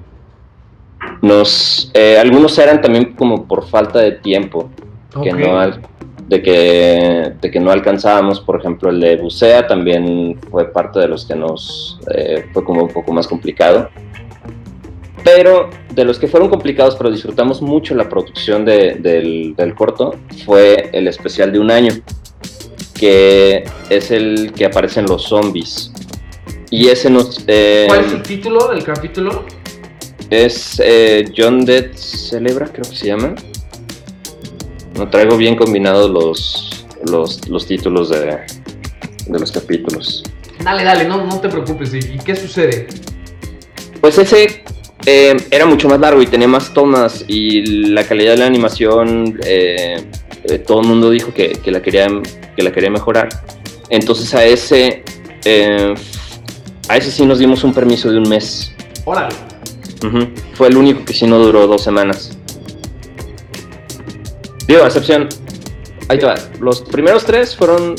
Nos, eh, algunos eran también como por falta de tiempo, que no, de que, de que no alcanzábamos, por ejemplo, el de Bucea también fue parte de los que nos eh, fue como un poco más complicado. Pero de los que fueron complicados, pero disfrutamos mucho la producción de, del, del, corto, fue el especial de un año, que es el que aparecen los zombies. Y ese nos... Eh, ¿Cuál es el título del capítulo? Es eh, John Dead Celebra, creo que se llama. No traigo bien combinados los, los, los títulos de, de, los capítulos. Dale, dale, no, no te preocupes. ¿Y qué sucede? Pues ese eh, era mucho más largo y tenía más tomas y la calidad de la animación, eh, eh, todo el mundo dijo que, que, la quería, que la quería mejorar. Entonces a ese, a ese sí nos dimos un permiso de un mes. Órale. Fue el único que sí no duró dos semanas. Digo, a excepción. Ahí te va. Los primeros tres fueron.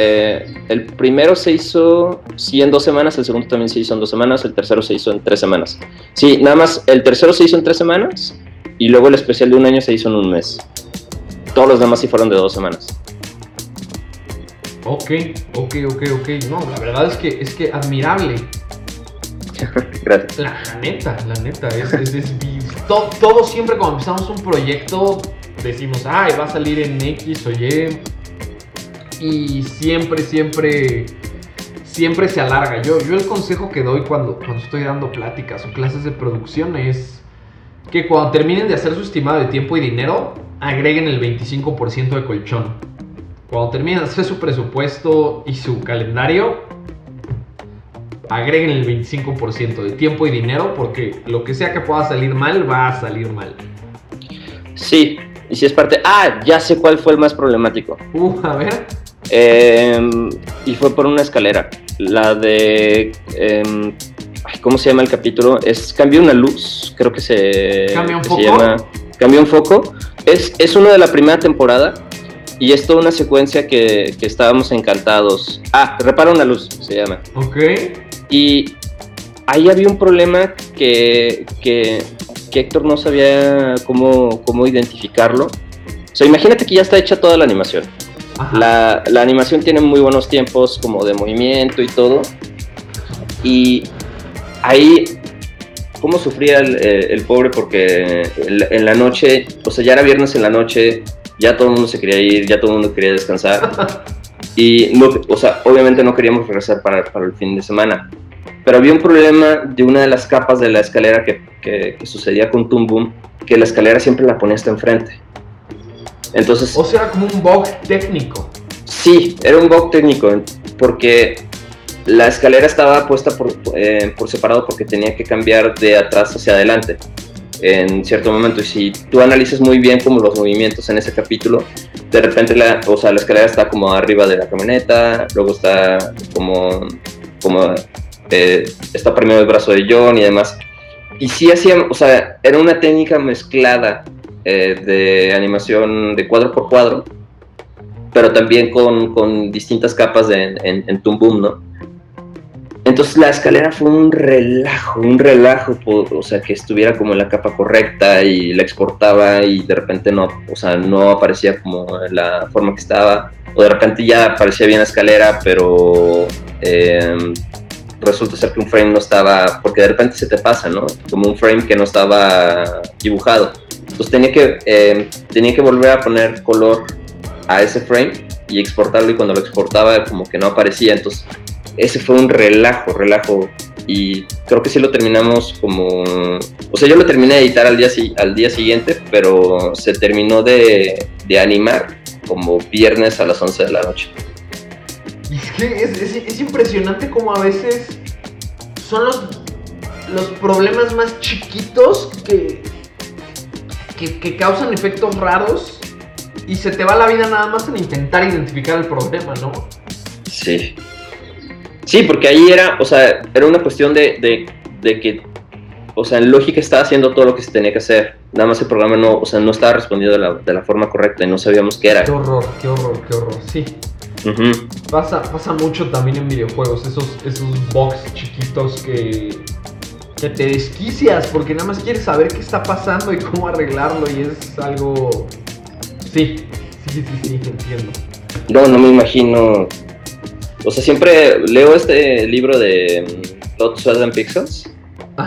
Eh, el primero se hizo sí en dos semanas, el segundo también se hizo en dos semanas, el tercero se hizo en tres semanas. Sí, nada más, el tercero se hizo en tres semanas y luego el especial de un año se hizo en un mes. Todos los demás sí fueron de dos semanas. Ok, ok, ok, ok. No, la verdad es que es que admirable. Gracias. La, neta, la neta, es, es, todo, todo, siempre cuando empezamos un proyecto decimos, ay, va a salir en X o Y. Y siempre, siempre, siempre se alarga. Yo, yo el consejo que doy cuando, cuando estoy dando pláticas o clases de producción es que cuando terminen de hacer su estimado de tiempo y dinero, agreguen el 25% de colchón. Cuando terminen de hacer su presupuesto y su calendario, agreguen el 25% de tiempo y dinero porque lo que sea que pueda salir mal, va a salir mal. Sí, y si es parte. Ah, ya sé cuál fue el más problemático. Uh, a ver. Em, y fue por una escalera. La de. Em, ¿Cómo se llama el capítulo? Es Cambió una luz, creo que se. ¿Cambia un foco? Cambió un foco. Es, es uno de la primera temporada. Y es toda una secuencia que, que estábamos encantados. Ah, repara una luz, se llama. Ok. Y ahí había un problema que, que que Héctor no sabía cómo, cómo identificarlo. O sea, imagínate que ya está hecha toda la animación. La, la, animación tiene muy buenos tiempos como de movimiento y todo. Y ahí cómo sufría el, el pobre porque en la, noche, o sea, ya era viernes en la noche, ya todo el mundo se quería ir, ya todo el mundo quería descansar. y, no, o sea, obviamente no queríamos regresar para, para, el fin de semana. Pero había un problema de una de las capas de la escalera que, que, sucedía con Boom, que la escalera siempre la ponía hasta enfrente. Entonces... O sea, como un bug técnico. Sí, era un bug técnico, porque la escalera estaba puesta por, eh, por separado porque tenía que cambiar de atrás hacia adelante en cierto momento. Y si tú analizas muy bien como los movimientos en ese capítulo, de repente la, o sea, la escalera está como arriba de la camioneta, luego está como, como eh, está primero el brazo de John y demás. Y sí hacían, o sea, era una técnica mezclada eh, de animación de cuadro por cuadro, pero también con, con distintas capas de, en, en Toon Boom, ¿no? Entonces la escalera fue un relajo, un relajo, o sea, que estuviera como en la capa correcta y la exportaba y de repente no, o sea, no aparecía como en la forma que estaba, o de repente ya aparecía bien la escalera, pero em, resulta ser que un frame no estaba, porque de repente se te pasa, ¿no? Como un frame que no estaba dibujado. Entonces tenía que, em, tenía que volver a poner color a ese frame y exportarlo y cuando lo exportaba como que no aparecía, entonces ese fue un relajo, relajo. Y creo que sí lo terminamos como... O sea, yo lo terminé de editar al día, al día siguiente, pero se terminó de, animar como viernes a las 11 de la noche. Es que es, impresionante como a veces son los, los problemas más chiquitos que, que, que causan efectos raros y se te va la vida nada más en intentar identificar el problema, ¿no? Sí. Sí, porque ahí era, o sea, era una cuestión de, de, que, o sea, en lógica estaba haciendo todo lo que se tenía que hacer. Nada más el programa no, o sea, no estaba respondiendo de la, de la forma correcta y no sabíamos qué era. Qué horror, qué horror, qué horror, sí. pasa, pasa mucho también en videojuegos, esos, esos bugs chiquitos que, que te desquicias porque nada más quieres saber qué está pasando y cómo arreglarlo y es algo... Sí, sí, sí, sí, entiendo. No, no me imagino o sea, siempre leo este libro de Plot, Sweat and Pixels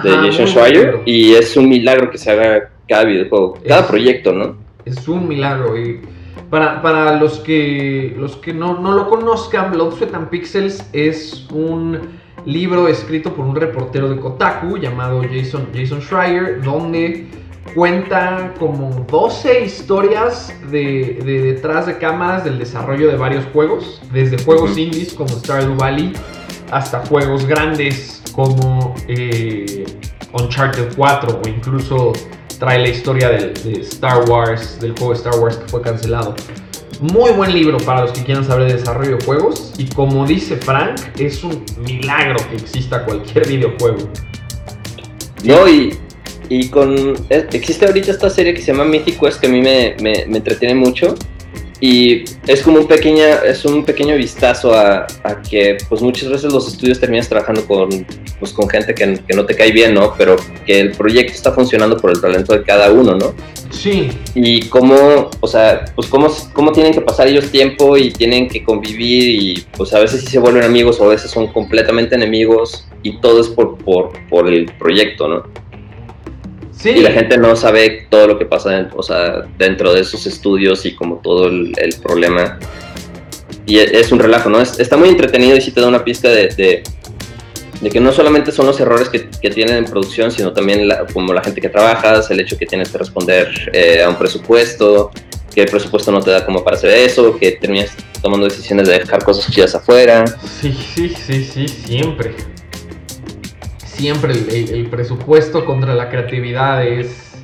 de Jason Schreier y es un milagro que se haga cada videojuego, cada proyecto, ¿no? Es un milagro y para, para los que, los que no, no lo conozcan, Blood, Sweat and Pixels es un libro escrito por un reportero de Kotaku llamado Jason, Jason Schreier, donde cuenta como 12 historias de, detrás de cámaras del desarrollo de varios juegos, desde juegos indies como Stardew Valley hasta juegos grandes como eh, Uncharted 4 o incluso trae la historia de, Star Wars, del juego Star Wars que fue cancelado. Muy buen libro para los que quieran saber de desarrollo de juegos y como dice Frank, es un milagro que exista cualquier videojuego. No, y y con. Eh, existe ahorita esta serie que se llama Mythic Quest que a mí me, me, entretiene mucho. Y es como un, pequeña, es un pequeño vistazo a, a, que pues muchas veces los estudios terminas trabajando con, pues, con gente que, que, no te cae bien, ¿no? Pero que el proyecto está funcionando por el talento de cada uno, ¿no? Sí. Y cómo, o sea, pues cómo, cómo tienen que pasar ellos tiempo y tienen que convivir y pues a veces sí se vuelven amigos o a veces son completamente enemigos y todo es por, por, por el proyecto, ¿no? Y la gente no sabe todo lo que pasa dentro, o sea, dentro de esos estudios y como todo el, problema. Y e, es un relajo, ¿no? está muy entretenido y sí te da una pista de, de, que no solamente son los errores que, que tienen en producción, sino también como la gente que trabajas, el hecho que tienes que responder eh, a un presupuesto, que el presupuesto no te da como para hacer eso, que terminas tomando decisiones de dejar cosas chidas afuera. Sí, sí, sí, sí, siempre siempre el, presupuesto contra la creatividad es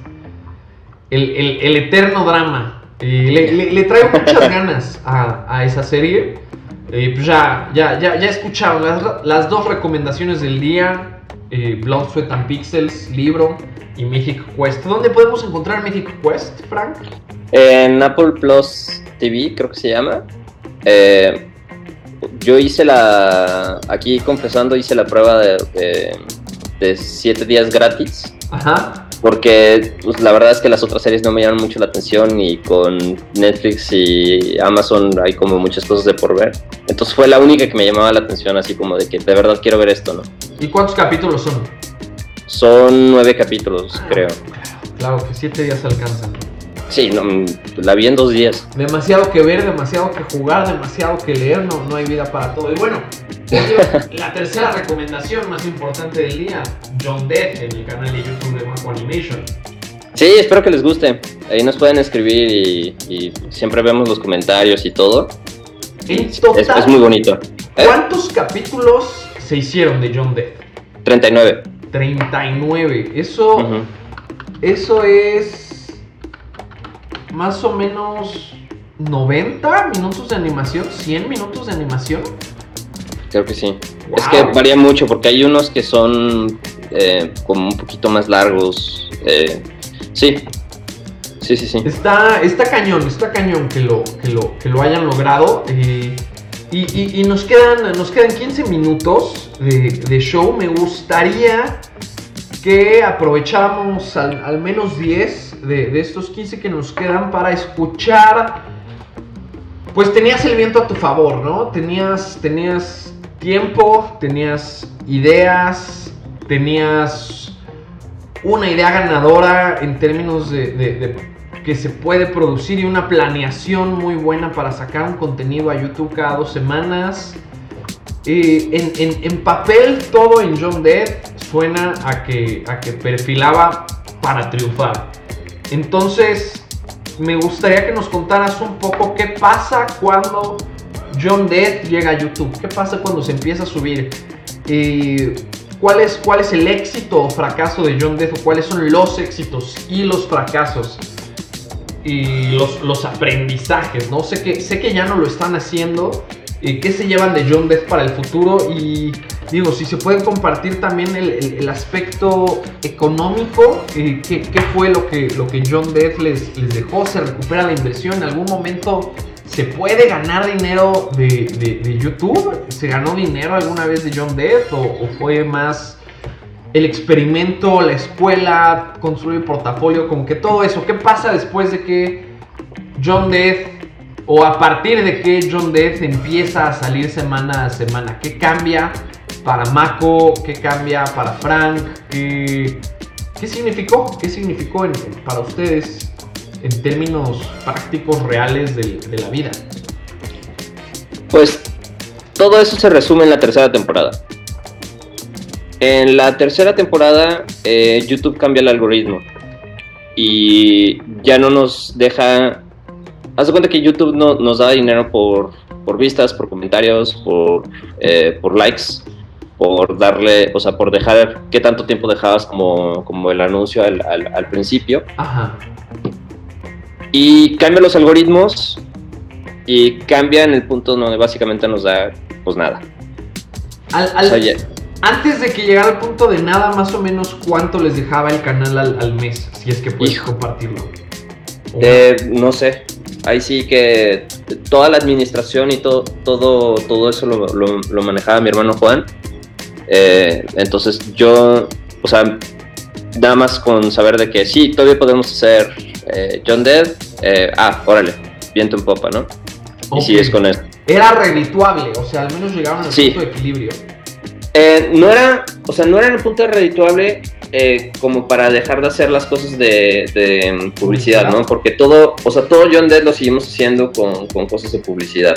el, eterno drama. le, traigo muchas ganas a, esa serie. Eh, pues ya, ya, ya, ya escucharon las, dos recomendaciones del día. Eh, Blood, Sweat and Pixels, libro y Mythic Quest. ¿Dónde podemos encontrar Mythic Quest, Frank? En Apple Plus TV, creo que se llama. Eh, yo hice la. Aquí confesando, hice la prueba de, de siete días gratis. Ajá. Porque pues, la verdad es que las otras series no me llaman mucho la atención y con Netflix y Amazon hay como muchas cosas de por ver. Entonces fue la única que me llamaba la atención, así como de que de verdad quiero ver esto, ¿no? ¿Y cuántos capítulos son? Son nueve capítulos, creo. Claro, que siete días alcanzan. Sí, no, la vi en dos días. Demasiado que ver, demasiado que jugar, demasiado que leer, no, no hay vida para todo. Y bueno, la tercera recomendación más importante del día, John Death en el canal de YouTube de Mako Animation. Sí, espero que les guste. Ahí nos pueden escribir y, y siempre vemos los comentarios y todo. En Es, total, es muy bonito. ¿Eh? ¿cuántos capítulos se hicieron de John Death? 39. 39. Eso, Ujú. eso es más o menos 90 minutos de animación, 100 minutos de animación. Creo que sí. Wow. Es que varía mucho porque hay unos que son eh, como un poquito más largos. eh, sí. Sí, sí, sí. Está, está cañón, está cañón que lo, que lo, que lo hayan logrado. eh, y, y- y nos, quedan, nos quedan 15 minutos de, de show. Me gustaría que aprovecháramos al, al menos 10 de, de estos 15 que nos quedan para escuchar. Pues tenías el viento a tu favor, ¿no? Tenías, tenías tiempo, tenías ideas, tenías una idea ganadora en términos de, que se puede producir y una planeación muy buena para sacar un contenido a YouTube cada dos semanas. Eh, en- en papel, todo en John Dead suena a que, a que perfilaba para triunfar. Entonces, me gustaría que nos contaras un poco qué pasa cuando John Dead llega a YouTube. ¿Qué pasa cuando se empieza a subir? Eh, ¿cuál, es, ¿Cuál es el éxito o fracaso de John Dead? ¿O cuáles son los éxitos y los fracasos? Y los, los aprendizajes, ¿no? Sé que, sé que ya no lo están haciendo. ¿Y qué se llevan de John Death para el futuro? Y digo, si se pueden compartir también el, el- el aspecto económico, eh, ¿qué, qué fue lo que, lo que John Death les, les dejó? ¿Se recupera la inversión? ¿En algún momento se puede ganar dinero de, de- YouTube? ¿Se ganó dinero alguna vez de John Death? ¿O, fue más el experimento, la escuela, construir portafolio? Como que todo eso. ¿Qué pasa después de que John Death o a partir de que John Death empieza a salir semana a semana? ¿Qué cambia para Mako? ¿Qué cambia para Frank? ¿Qué, qué significó? ¿Qué significó para ustedes en términos prácticos reales del- de, la vida? Pues todo eso se resume en la tercera temporada. En la tercera temporada, eh, YouTube cambia el algoritmo y ya no nos deja. Haz de cuenta que YouTube no, nos da dinero por, por vistas, por comentarios, por, eh, por likes, por darle, o sea, por dejar qué tanto tiempo dejabas como, como el anuncio al, al- al principio. Ajá. Y cambia los algoritmos y cambia en el punto donde básicamente nos da, pues nada. Al- O al- sea, ya- Antes de que llegara al punto de nada, más o menos cuánto les dejaba el canal al, al mes, si es que puedes Hijo. compartirlo. Eh, no sé. Ahí sí que toda la administración y todo, todo, todo eso lo, lo- lo manejaba mi hermano Juan. Eh, entonces yo, o sea, nada más con saber de que sí, todavía podemos hacer eh, John Dead. eh, ah, órale, viento en popa, ¿no? Y Ok. sigues con él. Era redituable, o sea, al menos llegaron al Sí. punto de equilibrio. Eh, no era, o sea, no era en el punto redituable eh, como para dejar de hacer las cosas de, de, mm, publicidad, ¿no? Porque todo, o sea, todo John Dead lo seguimos haciendo con, con cosas de publicidad.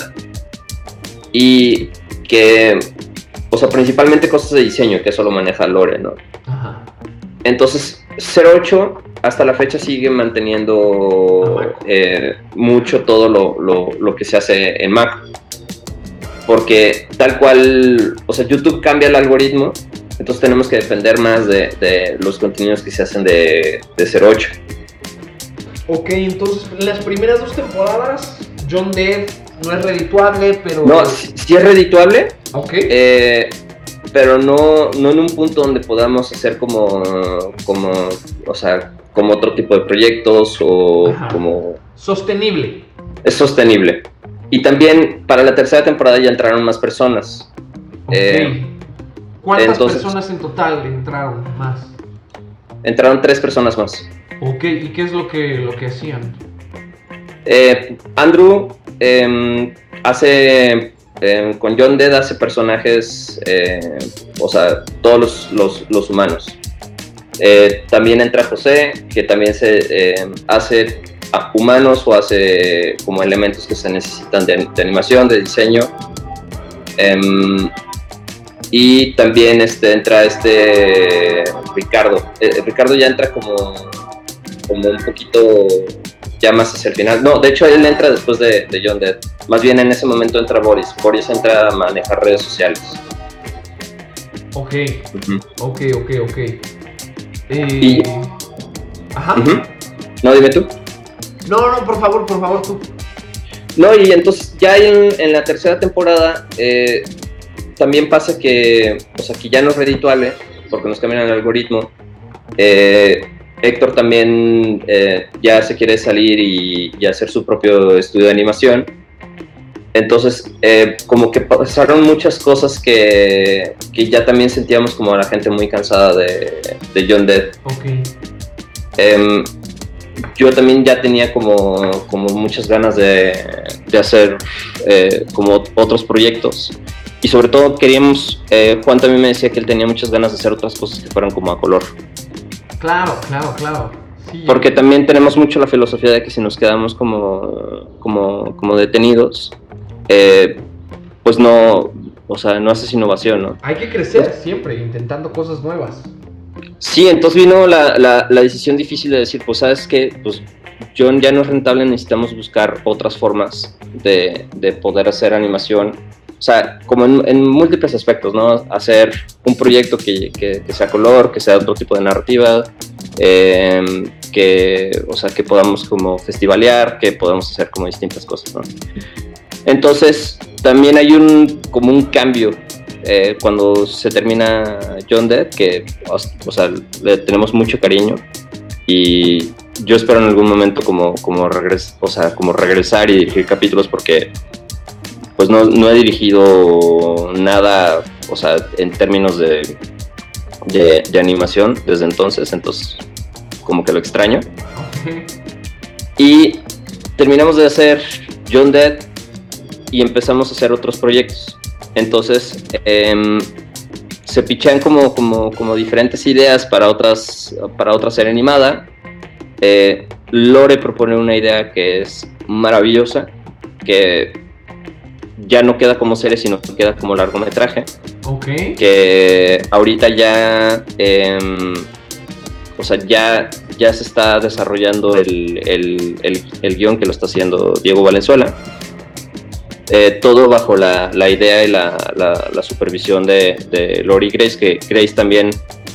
Y que, o sea, principalmente cosas de diseño, que eso lo maneja Lore, ¿no? Ajá. Entonces, 08 hasta la fecha sigue manteniendo A Mac. eh, mucho todo lo, lo- lo que se hace en Mac. Porque tal cual, o sea, YouTube cambia el algoritmo, entonces tenemos que depender más de, de los contenidos que se hacen de, de 08. Ok, entonces en las primeras dos temporadas, John Dead no es redituable, pero. No, sí, sí es redituable, Ok. eh, pero no, no en un punto donde podamos hacer como, como, o sea, como otro tipo de proyectos o Ajá. como Sostenible. es sostenible. Y también para la tercera temporada ya entraron más personas. Ok. Eh, ¿Cuántas entonces- personas en total entraron más? Entraron tres personas más. Ok, ¿y qué es lo que, lo que hacían? Eh, Andrew em, hace, em, con John Dead hace personajes, eh, o sea, todos los, los- humanos. Eh, también entra José, que también se eh, hace humanos o hace como elementos que se necesitan de, animación, de diseño. Em, y también este, entra este Ricardo. Eh, Ricardo ya entra como, como un poquito ya más hacia el final. No, de hecho él entra después de, John Dead. Más bien en ese momento entra Boris. Boris entra a manejar redes sociales. Ok, ok, ok, ok. Eh, Ajá. No, dime tú. No, no, por favor, por favor, tú. No, y entonces ya en, la tercera temporada eh, también pasa que, o sea, que ya no es redituable, porque nos cambian el algoritmo. Eh, Héctor también eh, ya se quiere salir y, hacer su propio estudio de animación. Entonces, eh, como que pasaron muchas cosas que, que, ya también sentíamos como a la gente muy cansada de, de John Dead. Okay. Em, yo también ya tenía como, como muchas ganas de, de hacer eh, como otros proyectos. Y sobre todo queríamos, Juan también me decía que él tenía muchas ganas de hacer otras cosas que fueran como a color. Claro, claro, claro. Porque también tenemos mucho la filosofía de que si nos quedamos como, como, detenidos, eh, pues no, o sea, no haces innovación, ¿no? Hay que crecer siempre, intentando cosas nuevas. Sí, entonces vino la, la, decisión difícil de decir, pues sabes que, pues John ya no es rentable, necesitamos buscar otras formas de, de poder hacer animación o sea, como en, múltiples aspectos, ¿no? Hacer un proyecto que, que, sea color, que sea otro tipo de narrativa, em, que, o sea, que podamos como festivalear, que podamos hacer como distintas cosas, ¿no? Entonces, también hay un, como un cambio eh, cuando se termina John Dead, que, o sea, le tenemos mucho cariño y yo espero en algún momento como, como, regres, o sea, como regresar y dirigir capítulos porque pues no, he dirigido nada, o sea, en términos de, de, animación desde entonces, entonces como que lo extraño. Y terminamos de hacer John Dead y empezamos a hacer otros proyectos. Entonces em, se pichan como, como, como, diferentes ideas para otras para otra serie animada. Eh, Lore propone una idea que es maravillosa, que ya no queda como serie, sino que queda como largometraje. Ok. Que ahorita ya, em, o sea, ya, ya se está desarrollando el, el, guion que lo está haciendo Diego Valenzuela. Eh, todo bajo la, la idea y la, la, supervisión de, de Lori Grace, que Grace también,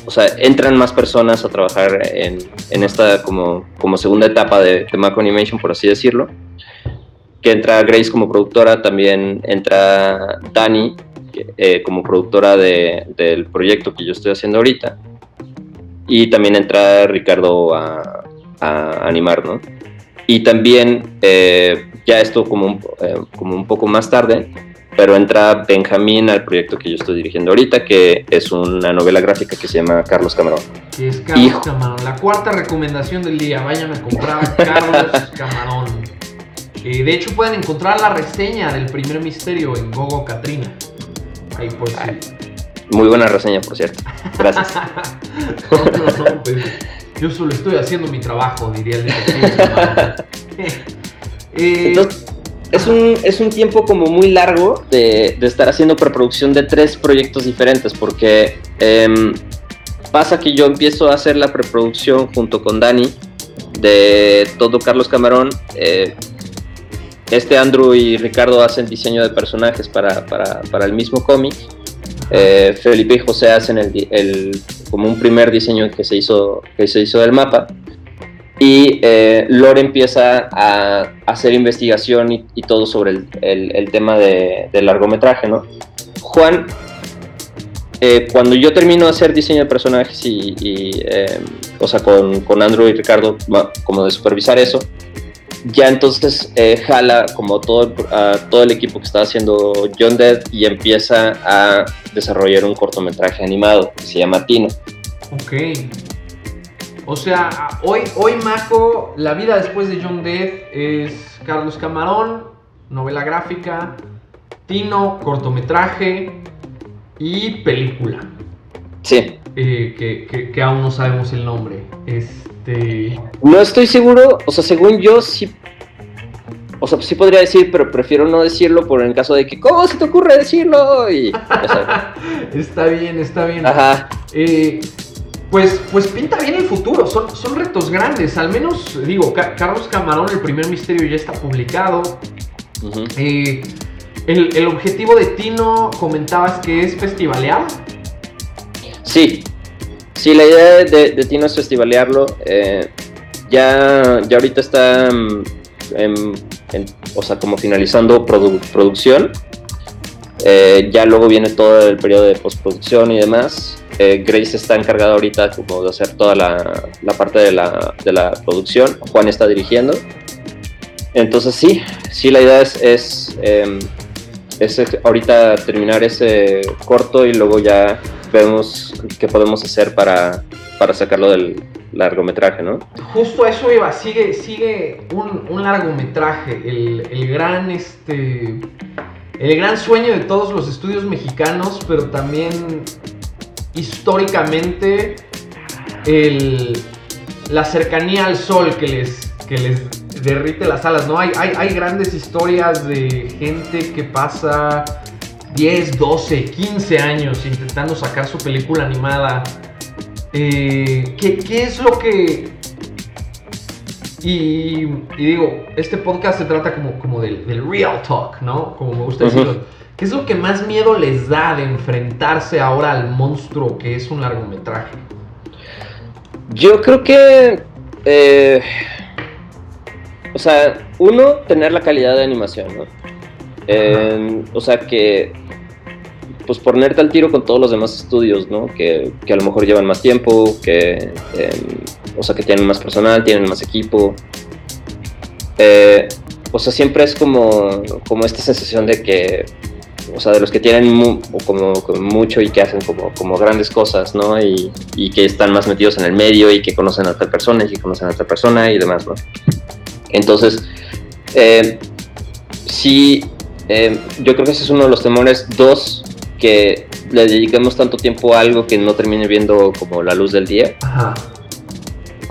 o sea, entran más personas a trabajar en, en esta como, como segunda etapa de, de Mac Animation, por así decirlo que entra Grace como productora, también entra Dani eh, como productora del proyecto que yo estoy haciendo ahorita, y también entra Ricardo a, animar, ¿no? Y también, eh, ya esto como un, eh, como un poco más tarde, pero entra Benjamín al proyecto que yo estoy dirigiendo ahorita, que es una novela gráfica que se llama Carlos Camarón. es Carlos Camarón. La cuarta recomendación del día, vayan a comprar Carlos Camarón. Eh, de hecho, pueden encontrar la reseña del primer misterio en Gogo Katrina. Ahí por si. Muy buena reseña, por cierto. Gracias. Pues, yo solo estoy haciendo mi trabajo, diría el. Eh, Entonces, es un, es un tiempo como muy largo de, estar haciendo preproducción de tres proyectos diferentes, porque em, pasa que yo empiezo a hacer la preproducción junto con Dani de todo Carlos Camarón. Eh, este Andrew y Ricardo hacen diseño de personajes para, el mismo cómic. Eh, Felipe y José hacen el, como un primer diseño que se hizo, que se hizo del mapa. Y eh, Lore empieza a hacer investigación y, todo sobre el, tema de, del largometraje, ¿no? Juan, eh, cuando yo termino de hacer diseño de personajes y, o sea, con, con Andrew y Ricardo, como de supervisar eso, ya entonces eh, jala como todo, todo el equipo que está haciendo John Dead y empieza a desarrollar un cortometraje animado que se llama Tino. Ok. O sea, hoy, hoy Mako, la vida después de John Dead es Carlos Camarón, novela gráfica, Tino, cortometraje y película. Sí. eh, que, aún no sabemos el nombre. Este... No estoy seguro, o sea, según yo sí... O sea, sí podría decir, pero prefiero no decirlo por el caso de que, ¿cómo se te ocurre decirlo? Y, está bien, está bien. Ajá. Eh, pues, pues pinta bien el futuro, son, son retos grandes. Al menos, digo, Carlos Camarón, el primer misterio ya está publicado. Eh, el, objetivo de Tino, comentabas que es festivalear. Sí, sí, la idea de, Tino es festivalearlo. Eh, ya, ya ahorita está, mm, o sea, como finalizando producción. Eh, ya luego viene todo el periodo de postproducción y demás. Eh, Grace está encargada ahorita como de hacer toda la, parte de la, de la, producción. Juan está dirigiendo. Entonces sí, sí la idea es, es, em, ahorita terminar ese corto y luego ya qué podemos hacer para, para sacarlo del largometraje, ¿no? Justo eso iba, sigue, sigue un, largometraje, el, el, gran este el gran sueño de todos los estudios mexicanos, pero también históricamente la cercanía al sol que les, que les derrite las alas, ¿no? Hay, hay, grandes historias de gente que pasa 10, 12, 15 años intentando sacar su película animada. Eh, ¿qué, es lo que... Y, digo, este podcast se trata como, como del, del real talk, ¿no? Como me gusta decirlo ¿Qué es lo que más miedo les da de enfrentarse ahora al monstruo que es un largometraje? Yo creo que... Eh, o sea, uno, tener la calidad de animación, ¿no? Eh, o sea, que... Pues ponerte al tiro con todos los demás estudios, ¿no? Que, a lo mejor llevan más tiempo, que... Em, o sea, que tienen más personal, tienen más equipo. Eh, o sea, siempre es como, como esta sensación de que o sea, de los que tienen como, mucho y que hacen como, como grandes cosas, ¿no? Y, y, que están más metidos en el medio y que conocen a otra persona y que conocen a otra persona y demás, ¿no? Entonces, eh, sí, eh, yo creo que ese es uno de los temores. Dos, que le dediquemos tanto tiempo a algo que no termine viendo como la luz del día. Ajá.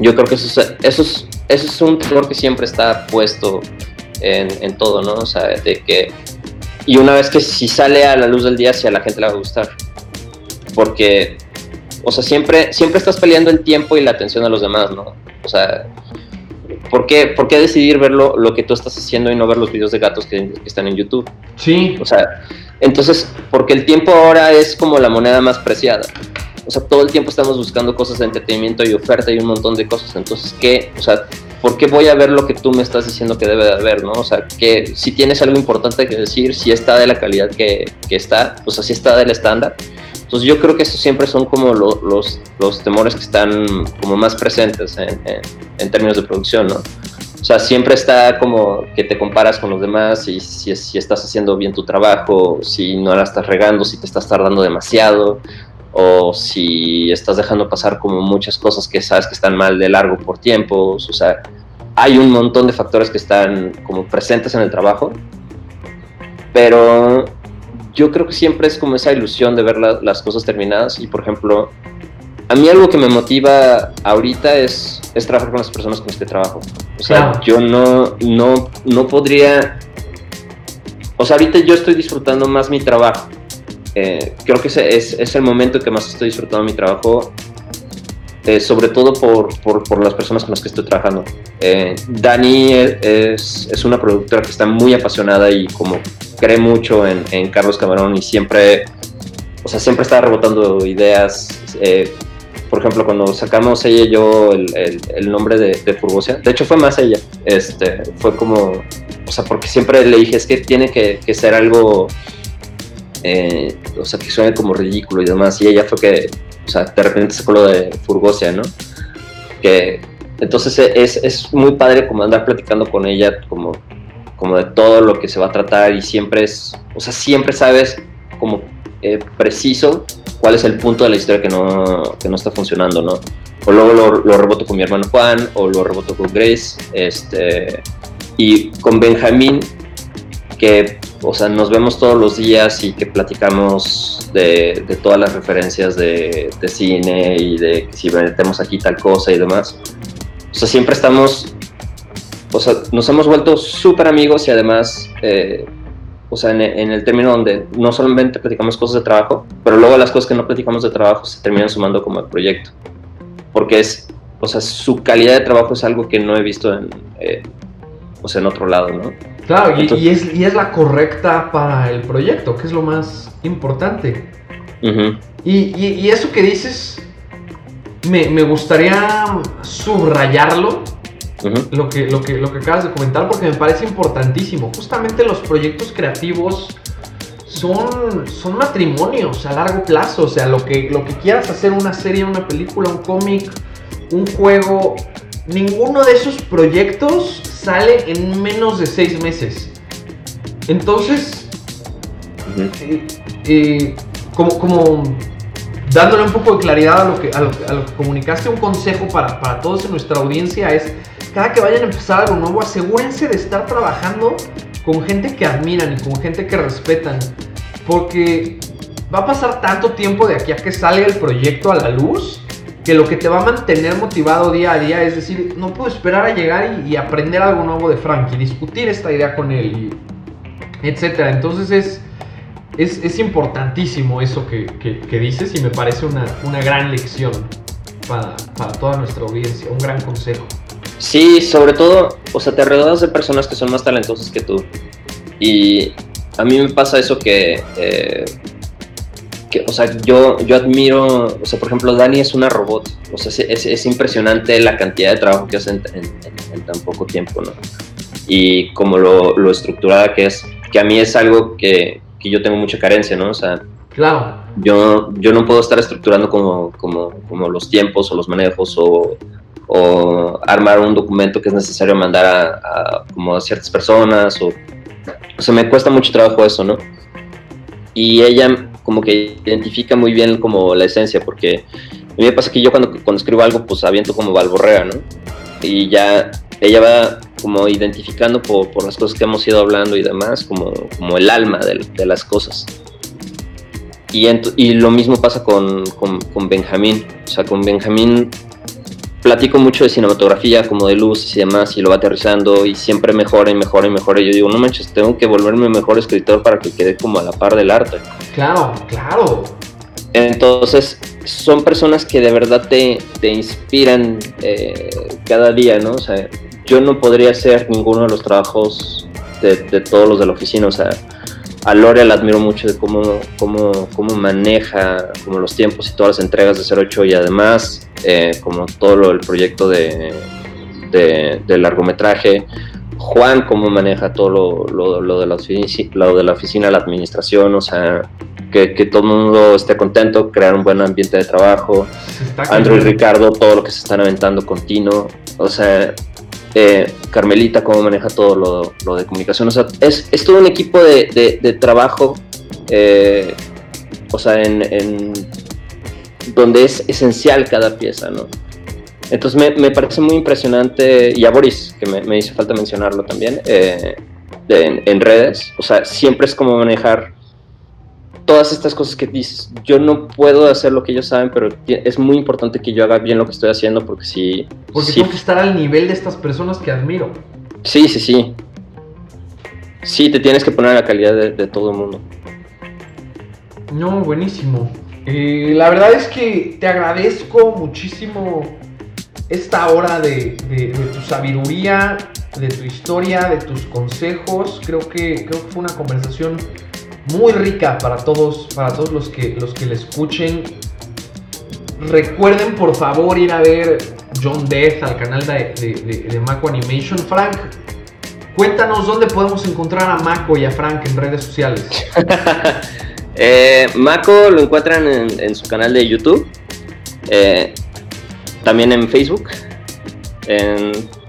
Yo creo que eso es, eso es, eso es un temor que siempre está puesto en, en todo, ¿no? O sea, de que y una vez que si sale a la luz del día, si a la gente le va a gustar. Porque, o sea, siempre, siempre estás peleando el tiempo y la atención a los demás, ¿no? O sea, ¿por qué, por qué decidir ver lo, que tú estás haciendo y no ver los videos de gatos que, están en YouTube? Sí. O sea, entonces, porque el tiempo ahora es como la moneda más preciada. O sea, todo el tiempo estamos buscando cosas de entretenimiento y oferta y un montón de cosas. Entonces, ¿qué? O sea, ¿por qué voy a ver lo que tú me estás diciendo que debe de haber, ¿no? O sea, que si tienes algo importante que decir, si está de la calidad que, que está, o sea, si está del estándar. Entonces yo creo que esos siempre son como los, los temores que están como más presentes en, en, términos de producción, ¿no? O sea, siempre está como que te comparas con los demás y si, si estás haciendo bien tu trabajo, si no la estás regando, si te estás tardando demasiado o si estás dejando pasar como muchas cosas que sabes que están mal de largo por tiempos, o sea, hay un montón de factores que están como presentes en el trabajo, pero yo creo que siempre es como esa ilusión de ver las cosas terminadas y por ejemplo, a mí algo que me motiva ahorita es, es trabajar con las personas con que trabajo. O sea, yo no, no, no podría... O sea, ahorita yo estoy disfrutando más mi trabajo. Eh, creo que ese es, es, el momento que más estoy disfrutando mi trabajo, eh, sobre todo por, por, por, las personas con las que estoy trabajando. Eh, Dani es, es, una productora que está muy apasionada y como cree mucho en, en Carlos Camarón y siempre, o sea, siempre está rebotando ideas. por ejemplo, cuando sacamos ella y yo el, el, nombre de, de, de hecho fue más ella, este, fue como, o sea, porque siempre le dije, es que tiene que, que ser algo eh, o sea, que suene como ridículo y demás. Y ella fue que, o sea, de repente sacó lo de Furgosia, ¿no? Que entonces es, es muy padre como andar platicando con ella, como, como de todo lo que se va a tratar y siempre es, o sea, siempre sabes como eh, preciso cuál es el punto de la historia que no, que no está funcionando, ¿no? O luego lo, lo, reboto con mi hermano Juan, o lo reboto con Grace, este, y con Benjamín, que o sea, nos vemos todos los días y que platicamos de, todas las referencias de, cine y de si metemos aquí tal cosa y demás. O sea, siempre estamos, o sea, nos hemos vuelto súper amigos y además, eh, o sea, en, el término donde no solamente platicamos cosas de trabajo, pero luego las cosas que no platicamos de trabajo se terminan sumando como el proyecto. Porque es, o sea, su calidad de trabajo es algo que no he visto en, eh, o sea, en otro lado, ¿no? Claro, y, es, y, es, la correcta para el proyecto, que es lo más importante. y, eso que dices, me, gustaría subrayarlo, lo, que, lo, que, lo que acabas de comentar, porque me parece importantísimo. Justamente los proyectos creativos son, son matrimonios a largo plazo, o sea, lo que, lo que quieras hacer, una serie, una película, un cómic, un juego, ninguno de esos proyectos sale en menos de seis meses. Entonces, eh, eh, como, como dándole un poco de claridad a lo que, a lo, que comunicaste, un consejo para, para todos en nuestra audiencia es, cada que vayan a empezar algo nuevo, asegúrense de estar trabajando con gente que admiran y con gente que respetan. Porque va a pasar tanto tiempo de aquí a que salga el proyecto a la luz que lo que te va a mantener motivado día a día es decir, no puedo esperar a llegar y, aprender algo nuevo de Frank y discutir esta idea con él, y etcétera. Entonces es, es, importantísimo eso que, dices y me parece una, gran lección para, para, toda nuestra audiencia, un gran consejo. Sí, sobre todo, o sea, te rodeas de personas que son más talentosas que tú. Y a mí me pasa eso que... Eh, o sea, yo, yo admiro, o sea, por ejemplo, Dani es una robot, o sea, es, es impresionante la cantidad de trabajo que hace en, tan poco tiempo, ¿no? Y como lo, lo, estructurada que es, que a mí es algo que, que, yo tengo mucha carencia, ¿no? O sea, claro. yo, yo no puedo estar estructurando como, como, como los tiempos o los manejos o, o armar un documento que es necesario mandar a, a, como a ciertas personas o, o sea, me cuesta mucho trabajo eso, ¿no? Y ella como que identifica muy bien como la esencia, porque a mí me pasa que yo cuando, cuando escribo algo, pues aviento como balborrea, ¿no? Y ya ella va como identificando por, por las cosas que hemos ido hablando y demás, como, como el alma de, de las cosas. Y, y, lo mismo pasa con, con, con Benjamín. O sea, con Benjamín platico mucho de cinematografía, como de luces y demás, y lo va aterrizando y siempre mejora y mejora y mejora. Y yo digo, no manches, tengo que volverme mejor escritor para que quede como a la par del arte. Claro, claro. Entonces, son personas que de verdad te, te inspiran eh, cada día, ¿no? O sea, yo no podría hacer ninguno de los trabajos de, de todos los de la oficina, o sea, a Lore la admiro mucho de cómo, cómo, cómo maneja como los tiempos y todas las entregas de 08 y además eh, como todo lo, el proyecto de, de, largometraje. Juan cómo maneja todo lo, lo, lo, de la oficina, lo de la oficina, la administración, o sea, que, que, todo el mundo esté contento, crear un buen ambiente de trabajo. Andrew y Ricardo, todo lo que se están aventando continuo, o sea, eh, Carmelita cómo maneja todo lo, de comunicación. O sea, es, es todo un equipo de, de, trabajo, eh, o sea, en, donde es esencial cada pieza, ¿no? Entonces me, me parece muy impresionante, y a Boris, que me, me hizo falta mencionarlo también, eh, en, en, redes, o sea, siempre es como manejar todas estas cosas que dices, yo no puedo hacer lo que ellos saben, pero es muy importante que yo haga bien lo que estoy haciendo porque si... Porque tengo que estar al nivel de estas personas que admiro. Sí, sí, sí. Sí, te tienes que poner a la calidad de, todo el mundo. No, buenísimo. Eh, la verdad es que te agradezco muchísimo esta hora de, de, tu sabiduría, de tu historia, de tus consejos. Creo que, fue una conversación muy rica para todos, para todos los que, los que escuchen. Recuerden por favor ir a ver John Death al canal de, de, Mako Animation. Frank, cuéntanos dónde podemos encontrar a Mako y a Frank en redes sociales. eh, lo encuentran en, su canal de YouTube, eh, también en Facebook.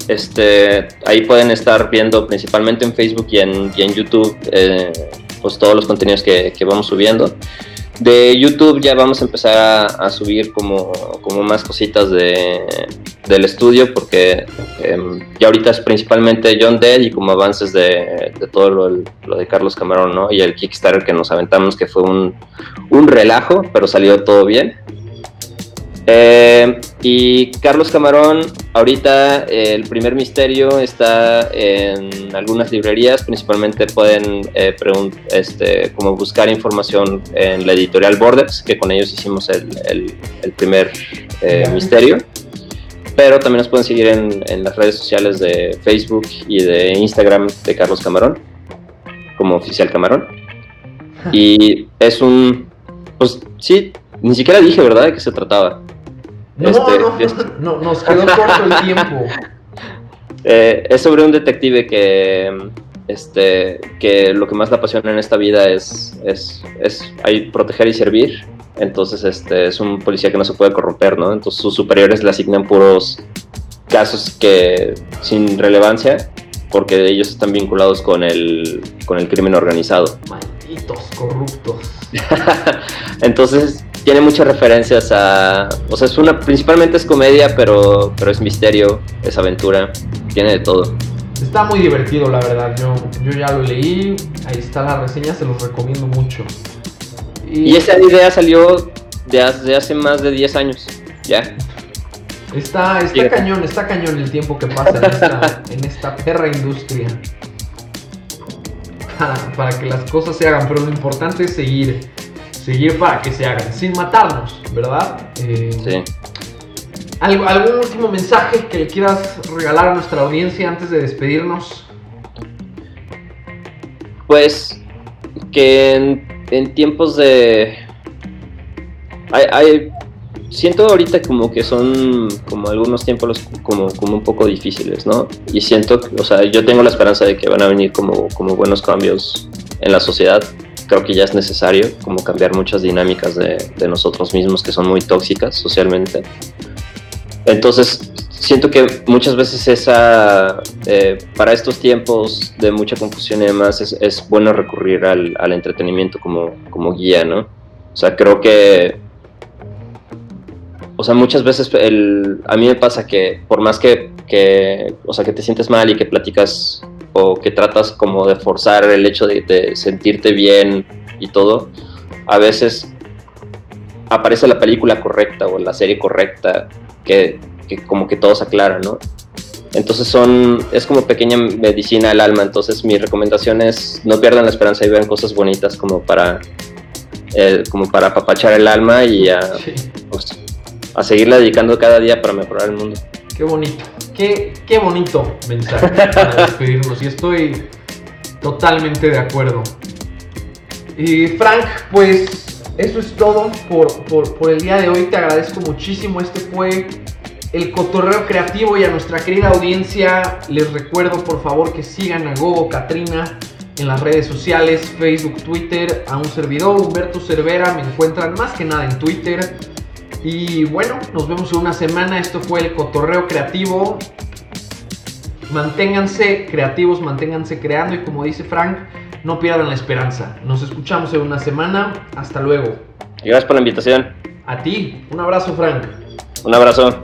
este, ahí pueden estar viendo principalmente en Facebook y en, y en YouTube. Eh, pues, todos los contenidos que, vamos subiendo. De YouTube ya vamos a empezar a, subir como, como, más cositas de, del estudio porque em, ya ahorita es principalmente John Dead y como avances de, todo lo, de Carlos Camarón ¿no? y el Kickstarter que nos aventamos que fue un, un relajo pero salió todo bien eh, y Carlos Camarón, ahorita eh, el primer misterio está en algunas librerías, principalmente pueden eh, este, como buscar información en la editorial Borders, que con ellos hicimos el, el, primer misterio. Pero también nos pueden seguir en, en, las redes sociales de Facebook y de Instagram de Carlos Camarón, como oficial Camarón. Y es un, pues sí, ni siquiera dije, ¿verdad?, de qué se trataba. No, este, no, nos quedó corto el tiempo. Eh, es sobre un detective que, este, que lo que más le apasiona en esta vida es, es, es proteger y servir. Entonces este, es un policía que no se puede corromper, ¿no? Entonces sus superiores le asignan puros casos que sin relevancia porque ellos están vinculados con el, con el crimen organizado. Malditos corruptos. Entonces tiene muchas referencias a. O sea, es una. Principalmente es comedia, pero, pero es misterio, es aventura, tiene de todo. Está muy divertido, la verdad. Yo, yo ya lo leí, ahí está la reseña, se los recomiendo mucho. Y, esa idea salió de hace, hace más de 10 años, ya. Está, está cañón, está cañón el tiempo que pasa en esta, en esta perra industria. Para, para que las cosas se hagan, pero lo importante es seguir seguir para que se hagan, sin matarnos, ¿verdad? Eh, sí. ¿Algún último mensaje que le quieras regalar a nuestra audiencia antes de despedirnos? Pues que en, tiempos de... Hay, siento ahorita como que son como algunos tiempos como, como un poco difíciles, ¿no? Y siento, o sea, yo tengo la esperanza de que van a venir como, como buenos cambios en la sociedad creo que ya es necesario como cambiar muchas dinámicas de, nosotros mismos que son muy tóxicas socialmente. Entonces, siento que muchas veces esa, eh, para estos tiempos de mucha confusión y demás, es, bueno recurrir al, al, entretenimiento como, como guía, ¿no? O sea, creo que, o sea, muchas veces el, a mí me pasa que por más que, que, o sea, que te sientes mal y que platicas o que tratas como de forzar el hecho de, sentirte bien y todo, a veces aparece la película correcta o la serie correcta que, como que todo se aclara, ¿no? Entonces son, es como pequeña medicina al alma, entonces mi recomendación es no pierdan la esperanza y vean cosas bonitas como para, eh, como para apapachar el alma y a, pues, a seguirle dedicando cada día para mejorar el mundo. Qué bonito, qué, qué bonito mensaje para despedirnos y estoy totalmente de acuerdo. Y Frank, pues eso es todo por, por, el día de hoy. Te agradezco muchísimo. Este fue el cotorreo creativo y a nuestra querida audiencia les recuerdo por favor que sigan a Gogo Katrina en las redes sociales, Facebook, Twitter, a un servidor, Humberto Cervera, me encuentran más que nada en Twitter. Y bueno, nos vemos en una semana. Esto fue el cotorreo creativo. Manténganse creativos, manténganse creando y como dice Frank, no pierdan la esperanza. Nos escuchamos en una semana. Hasta luego. gracias por la invitación. A ti. Un abrazo, Frank. Un abrazo.